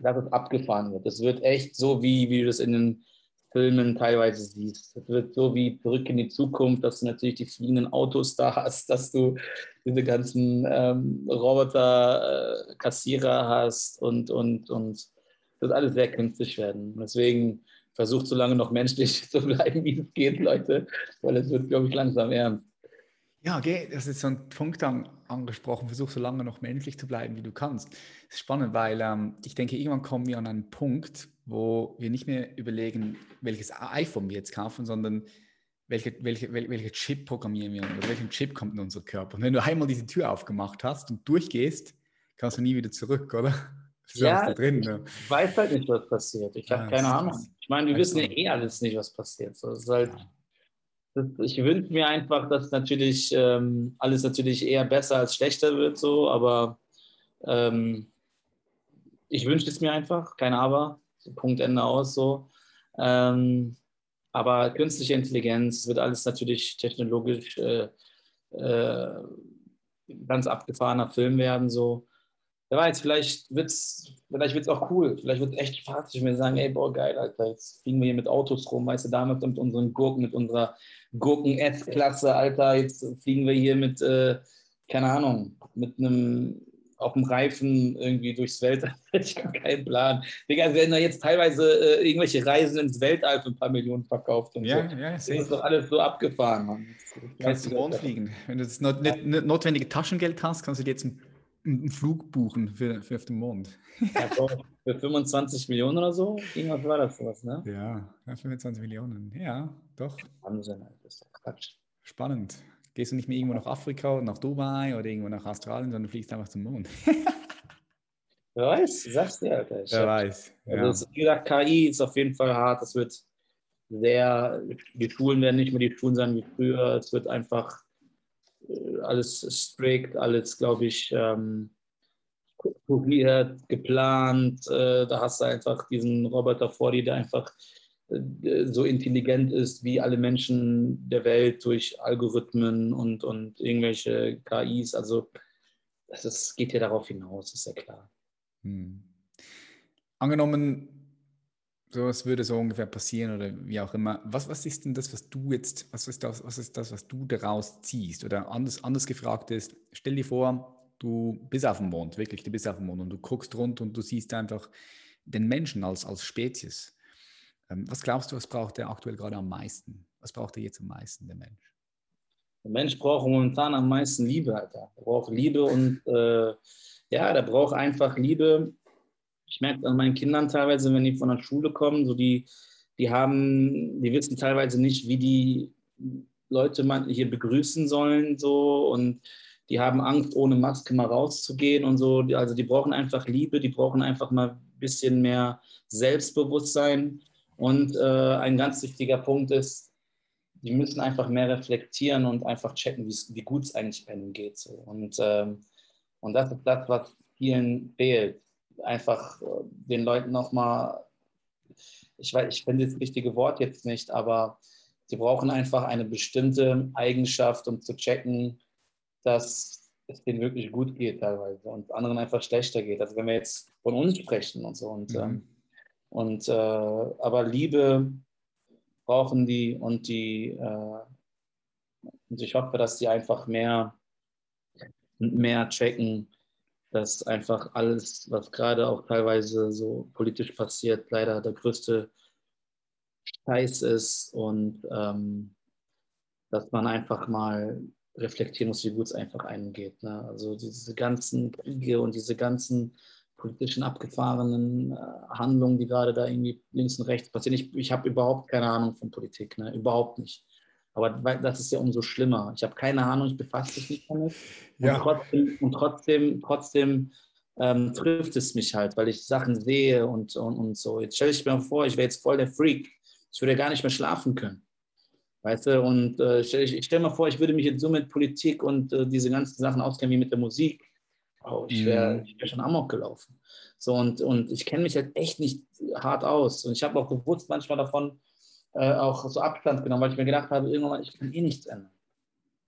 S2: dass es abgefahren wird. Es wird echt so, wie, wie du das in den Filmen teilweise siehst. Es wird so wie zurück in die Zukunft, dass du natürlich die fliegenden Autos da hast, dass du diese ganzen ähm, Roboter-Kassierer äh, hast und, und, und das alles sehr künstlich werden. Deswegen versucht so lange noch menschlich *laughs* zu bleiben, wie es geht, Leute, weil es wird, glaube ich, langsam ernst.
S1: Ja, okay, das ist so ein Punkt an, angesprochen. Versuch so lange noch menschlich zu bleiben, wie du kannst. Das ist spannend, weil ähm, ich denke, irgendwann kommen wir an einen Punkt, wo wir nicht mehr überlegen, welches iPhone wir jetzt kaufen, sondern welche, welche, wel, welche Chip programmieren wir oder welchen Chip kommt in unser Körper. Und wenn du einmal diese Tür aufgemacht hast und durchgehst, kannst du nie wieder zurück, oder?
S2: Ja, drin, ne? ich weiß halt nicht, was passiert. Ich habe keine Ahnung. Ich meine, wir wissen ja eh alles nicht, was passiert. So, ist halt, ja ich wünsche mir einfach, dass natürlich ähm, alles natürlich eher besser als schlechter wird, so, aber ähm, ich wünsche es mir einfach, kein Aber, Punkt Ende aus so. Ähm, aber künstliche Intelligenz wird alles natürlich technologisch äh, äh, ganz abgefahrener Film werden, so wer weiß, vielleicht wird es vielleicht wird's auch cool. Vielleicht wird es echt spaßig, wenn wir sagen, ey, boah, geil, Alter, jetzt fliegen wir hier mit Autos rum, weißt du, damals mit unseren Gurken, mit unserer Gurken-S-Klasse, Alter, jetzt fliegen wir hier mit, äh, keine Ahnung, mit einem auf dem Reifen irgendwie durchs Weltall. *laughs* Ich habe keinen Plan. Digga, werden da jetzt teilweise äh, irgendwelche Reisen ins Weltall für ein paar Millionen verkauft. Und
S1: ja,
S2: so.
S1: ja,
S2: das ist doch alles so abgefahren, Mann.
S1: Kannst du Mond fliegen. Wenn du das not, nicht notwendige Taschengeld hast, kannst du dir jetzt ein einen Flug buchen für, für auf den Mond. *laughs*
S2: Ja, für 25 Millionen oder so? Irgendwas war das sowas, ne?
S1: Ja, 25 Millionen. Ja, doch.
S2: Wahnsinn, das ist doch Quatsch.
S1: Spannend. Gehst du nicht mehr irgendwo nach Afrika oder nach Dubai oder irgendwo nach Australien, sondern fliegst einfach zum Mond. *laughs*
S2: Wer weiß, sagst du, Alter.
S1: Wer weiß.
S2: Ja. Also, wie gesagt, KI ist auf jeden Fall hart. Es wird sehr, die Schulen werden nicht mehr die Schulen sein wie früher. Es wird einfach alles strikt, alles, glaube ich, ähm, geplant. Äh, da hast du einfach diesen Roboter vor dir, der einfach äh, so intelligent ist wie alle Menschen der Welt durch Algorithmen und, und irgendwelche KIs. Also das ist, geht ja darauf hinaus, ist ja klar. Hm.
S1: Angenommen, so was würde so ungefähr passieren oder wie auch immer. Was, was ist denn das, was du jetzt, was ist das, was ist das, was du daraus ziehst? Oder anders, anders gefragt ist, stell dir vor, du bist auf dem Mond, wirklich, du bist auf dem Mond und du guckst rund und du siehst einfach den Menschen als, als Spezies. Ähm, was glaubst du, was braucht er aktuell gerade am meisten? Was braucht er jetzt am meisten, der Mensch?
S2: Der Mensch braucht momentan am meisten Liebe, Alter. Er braucht Liebe und äh, ja, der braucht einfach Liebe ich merke an meinen Kindern teilweise, wenn die von der Schule kommen, so die, die haben, die wissen teilweise nicht, wie die Leute hier begrüßen sollen, so und die haben Angst, ohne Maske mal rauszugehen und so. Also die brauchen einfach Liebe, die brauchen einfach mal ein bisschen mehr Selbstbewusstsein. Und äh, ein ganz wichtiger Punkt ist, die müssen einfach mehr reflektieren und einfach checken, wie gut es eigentlich bei ihnen geht. So. Und, ähm, und das ist das, was vielen fehlt einfach äh, den Leuten nochmal, ich weiß, ich finde das richtige Wort jetzt nicht, aber sie brauchen einfach eine bestimmte Eigenschaft, um zu checken, dass es denen wirklich gut geht teilweise und anderen einfach schlechter geht. Also wenn wir jetzt von uns sprechen und so. Und, mhm. ähm, und äh, aber Liebe brauchen die und die äh, und ich hoffe, dass die einfach mehr mehr checken, dass einfach alles, was gerade auch teilweise so politisch passiert, leider der größte Scheiß ist und ähm, dass man einfach mal reflektieren muss, wie gut es einfach einem geht. Ne? Also diese ganzen Kriege und diese ganzen politischen abgefahrenen äh, Handlungen, die gerade da irgendwie links und rechts passieren. Ich, ich habe überhaupt keine Ahnung von Politik, ne? überhaupt nicht. Aber das ist ja umso schlimmer. Ich habe keine Ahnung, ich befasse mich nicht damit. Ja. Und trotzdem, und trotzdem, trotzdem ähm, trifft es mich halt, weil ich Sachen sehe und, und, und so. Jetzt stelle ich mir vor, ich wäre jetzt voll der Freak. Ich würde gar nicht mehr schlafen können. Weißt du, und äh, ich, ich stelle mir vor, ich würde mich jetzt so mit Politik und äh, diese ganzen Sachen auskennen wie mit der Musik. Oh, ich wäre mhm. wär schon amok gelaufen. So, und, und ich kenne mich halt echt nicht hart aus. Und ich habe auch bewusst manchmal davon äh, auch so Abstand genommen, weil ich mir gedacht habe, irgendwann, ich kann eh nichts ändern.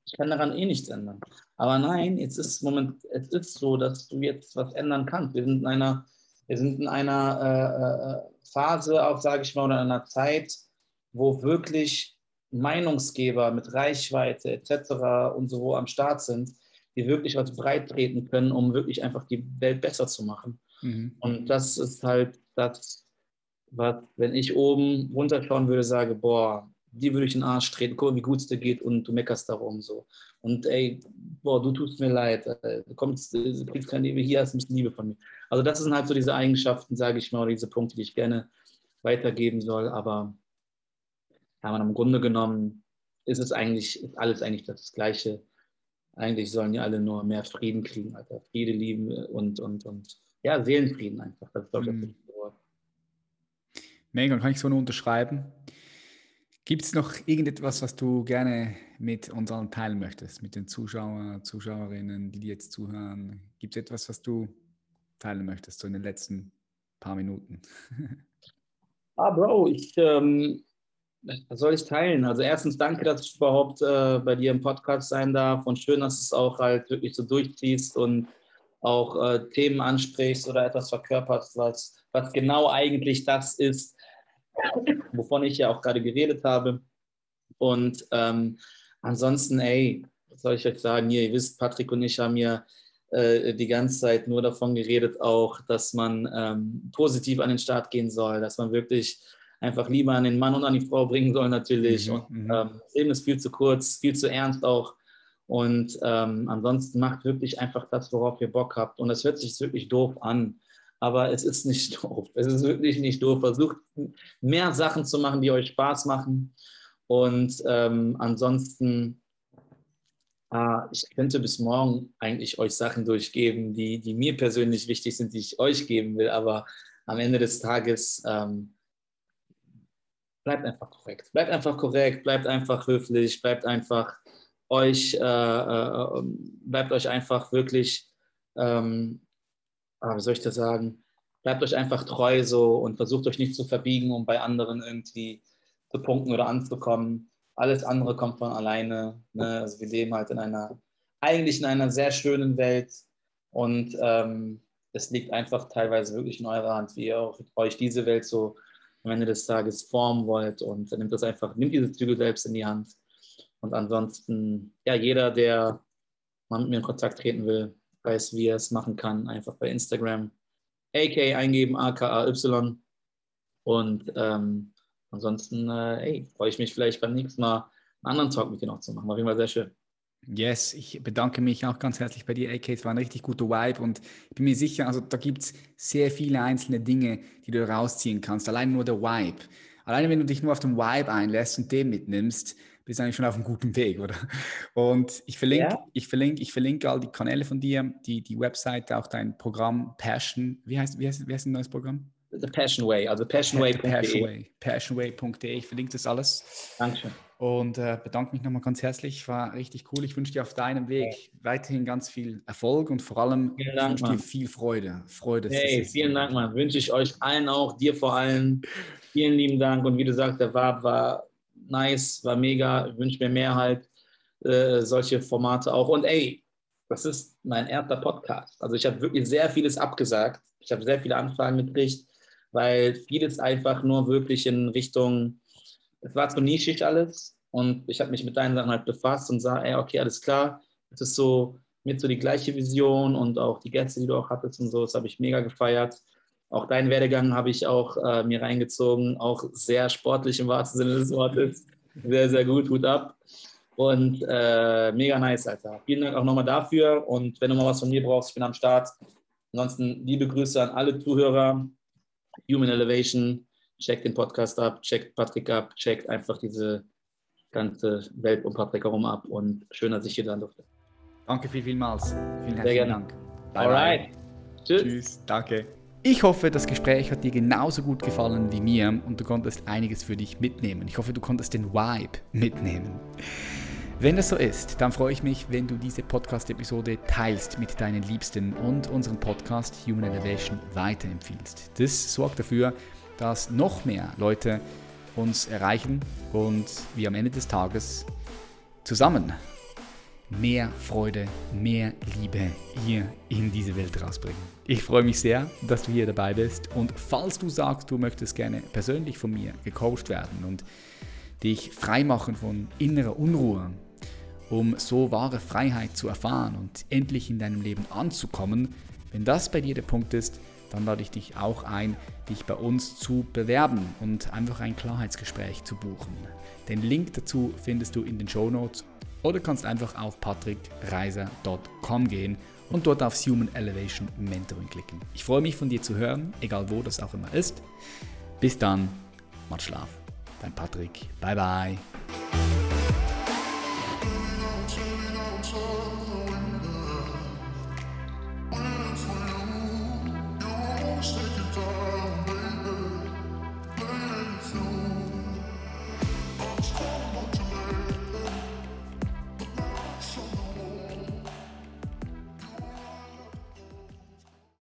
S2: Ich kann daran eh nichts ändern. Aber nein, jetzt ist Moment, es ist so, dass du jetzt was ändern kannst. Wir sind in einer, wir sind in einer äh, äh Phase, auch sage ich mal, oder in einer Zeit, wo wirklich Meinungsgeber mit Reichweite etc. und so am Start sind, die wirklich was breit treten können, um wirklich einfach die Welt besser zu machen. Mhm. Und das ist halt das, was, wenn ich oben runterschauen würde, sage, boah, die würde ich in den Arsch treten, guck, wie gut es dir geht und du meckerst darum so. Und ey, boah, du tust mir leid, du kommst, du kriegst keine Liebe, hier hast ein bisschen Liebe von mir. Also das sind halt so diese Eigenschaften, sage ich mal, oder diese Punkte, die ich gerne weitergeben soll, aber ja, im Grunde genommen ist es eigentlich, ist alles eigentlich das Gleiche eigentlich sollen ja alle nur mehr Frieden kriegen, Alter. Friede, lieben und, und, und ja, Seelenfrieden einfach. Das ist, das mhm.
S1: Mega, kann ich so nur unterschreiben. Gibt es noch irgendetwas, was du gerne mit unseren teilen möchtest, mit den Zuschauern, Zuschauerinnen, die jetzt zuhören? Gibt es etwas, was du teilen möchtest, so in den letzten paar Minuten? *laughs*
S2: ah, Bro, ich, ähm, was soll ich teilen? Also erstens danke, dass ich überhaupt äh, bei dir im Podcast sein darf und schön, dass du es auch halt wirklich so durchziehst und auch äh, Themen ansprichst oder etwas verkörperst, was, was genau eigentlich das ist, wovon ich ja auch gerade geredet habe. Und ähm, ansonsten, ey, was soll ich euch sagen? Hier, ihr wisst, Patrick und ich haben ja äh, die ganze Zeit nur davon geredet, auch, dass man ähm, positiv an den Start gehen soll, dass man wirklich einfach lieber an den Mann und an die Frau bringen soll natürlich. Mhm. Und, mhm. ähm, das Leben ist viel zu kurz, viel zu ernst auch. Und ähm, ansonsten macht wirklich einfach das, worauf ihr Bock habt. Und es hört sich wirklich doof an, aber es ist nicht *laughs* doof. Es ist wirklich nicht doof. Versucht mehr Sachen zu machen, die euch Spaß machen. Und ähm, ansonsten, äh, ich könnte bis morgen eigentlich euch Sachen durchgeben, die, die mir persönlich wichtig sind, die ich euch geben will. Aber am Ende des Tages ähm, bleibt einfach korrekt. Bleibt einfach korrekt, bleibt einfach höflich, bleibt einfach euch, äh, äh, bleibt euch einfach wirklich, ähm, wie soll ich das sagen, bleibt euch einfach treu so und versucht euch nicht zu verbiegen, um bei anderen irgendwie zu punkten oder anzukommen. Alles andere kommt von alleine. Ne? Also wir leben halt in einer, eigentlich in einer sehr schönen Welt und ähm, es liegt einfach teilweise wirklich in eurer Hand, wie ihr auch, euch diese Welt so am Ende des Tages formen wollt und nimmt das einfach, nimmt diese Zügel selbst in die Hand. Und ansonsten, ja, jeder, der mal mit mir in Kontakt treten will, weiß, wie er es machen kann, einfach bei Instagram AK eingeben, AKAY. Und ähm, ansonsten, äh, freue ich mich vielleicht beim nächsten Mal einen anderen Talk mit dir noch zu machen. War immer sehr schön.
S1: Yes, ich bedanke mich auch ganz herzlich bei dir, AK. Es war ein richtig guter Vibe und ich bin mir sicher, also da gibt es sehr viele einzelne Dinge, die du rausziehen kannst. Allein nur der Vibe. Alleine wenn du dich nur auf den Vibe einlässt und den mitnimmst, bist eigentlich schon auf einem guten Weg, oder? Und ich verlinke, ja. ich verlinke, ich verlinke all die Kanäle von dir, die, die Webseite, auch dein Programm Passion. Wie heißt, wie heißt, wie heißt ein neues Programm?
S2: The Passion Way, also passionway.de.
S1: Passionway, passionway.de. Ich verlinke das alles.
S2: Dankeschön.
S1: Und äh, bedanke mich nochmal ganz herzlich. War richtig cool. Ich wünsche dir auf deinem Weg weiterhin ganz viel Erfolg und vor allem
S2: vielen Dank,
S1: wünsche dir viel Freude. Freude
S2: hey, vielen Dank, Mann. Wünsche ich euch allen auch, dir vor allem. Vielen lieben Dank. Und wie du sagst, der Wab war nice, war mega. Wünsche mir mehr halt äh, solche Formate auch. Und ey, das ist mein erster Podcast. Also ich habe wirklich sehr vieles abgesagt. Ich habe sehr viele Anfragen gekriegt, weil vieles einfach nur wirklich in Richtung es war zu nischig alles und ich habe mich mit deinen Sachen halt befasst und sah, ey, okay, alles klar, es ist so mit so die gleiche Vision und auch die Gäste, die du auch hattest und so, das habe ich mega gefeiert. Auch deinen Werdegang habe ich auch äh, mir reingezogen, auch sehr sportlich im wahrsten Sinne des Wortes. Sehr, sehr gut, Hut ab. Und äh, mega nice, Alter. Vielen Dank auch nochmal dafür. Und wenn du mal was von mir brauchst, ich bin am Start. Ansonsten liebe Grüße an alle Zuhörer. Human Elevation, checkt den Podcast ab, checkt Patrick ab, checkt einfach diese ganze Welt um Patrick herum ab und schön, dass ich hier sein durfte.
S1: Danke viel, vielmals. Vielen
S2: herzlichen Dank. Bye Alright.
S1: Tschüss. Tschüss. Danke. Ich hoffe, das Gespräch hat dir genauso gut gefallen wie mir und du konntest einiges für dich mitnehmen. Ich hoffe, du konntest den Vibe mitnehmen. Wenn das so ist, dann freue ich mich, wenn du diese Podcast-Episode teilst mit deinen Liebsten und unseren Podcast Human Elevation weiterempfiehlst. Das sorgt dafür, dass noch mehr Leute uns erreichen und wir am Ende des Tages zusammen mehr Freude, mehr Liebe hier in diese Welt rausbringen. Ich freue mich sehr, dass du hier dabei bist und falls du sagst, du möchtest gerne persönlich von mir gecoacht werden und dich freimachen von innerer Unruhe, um so wahre Freiheit zu erfahren und endlich in deinem Leben anzukommen, wenn das bei dir der Punkt ist, dann lade ich dich auch ein, dich bei uns zu bewerben und einfach ein Klarheitsgespräch zu buchen. Den Link dazu findest du in den Show Notes oder kannst einfach auf patrickreiser.com gehen und dort auf Human Elevation Mentoring klicken. Ich freue mich von dir zu hören, egal wo das auch immer ist. Bis dann, macht Schlaf. Dein Patrick. Bye bye.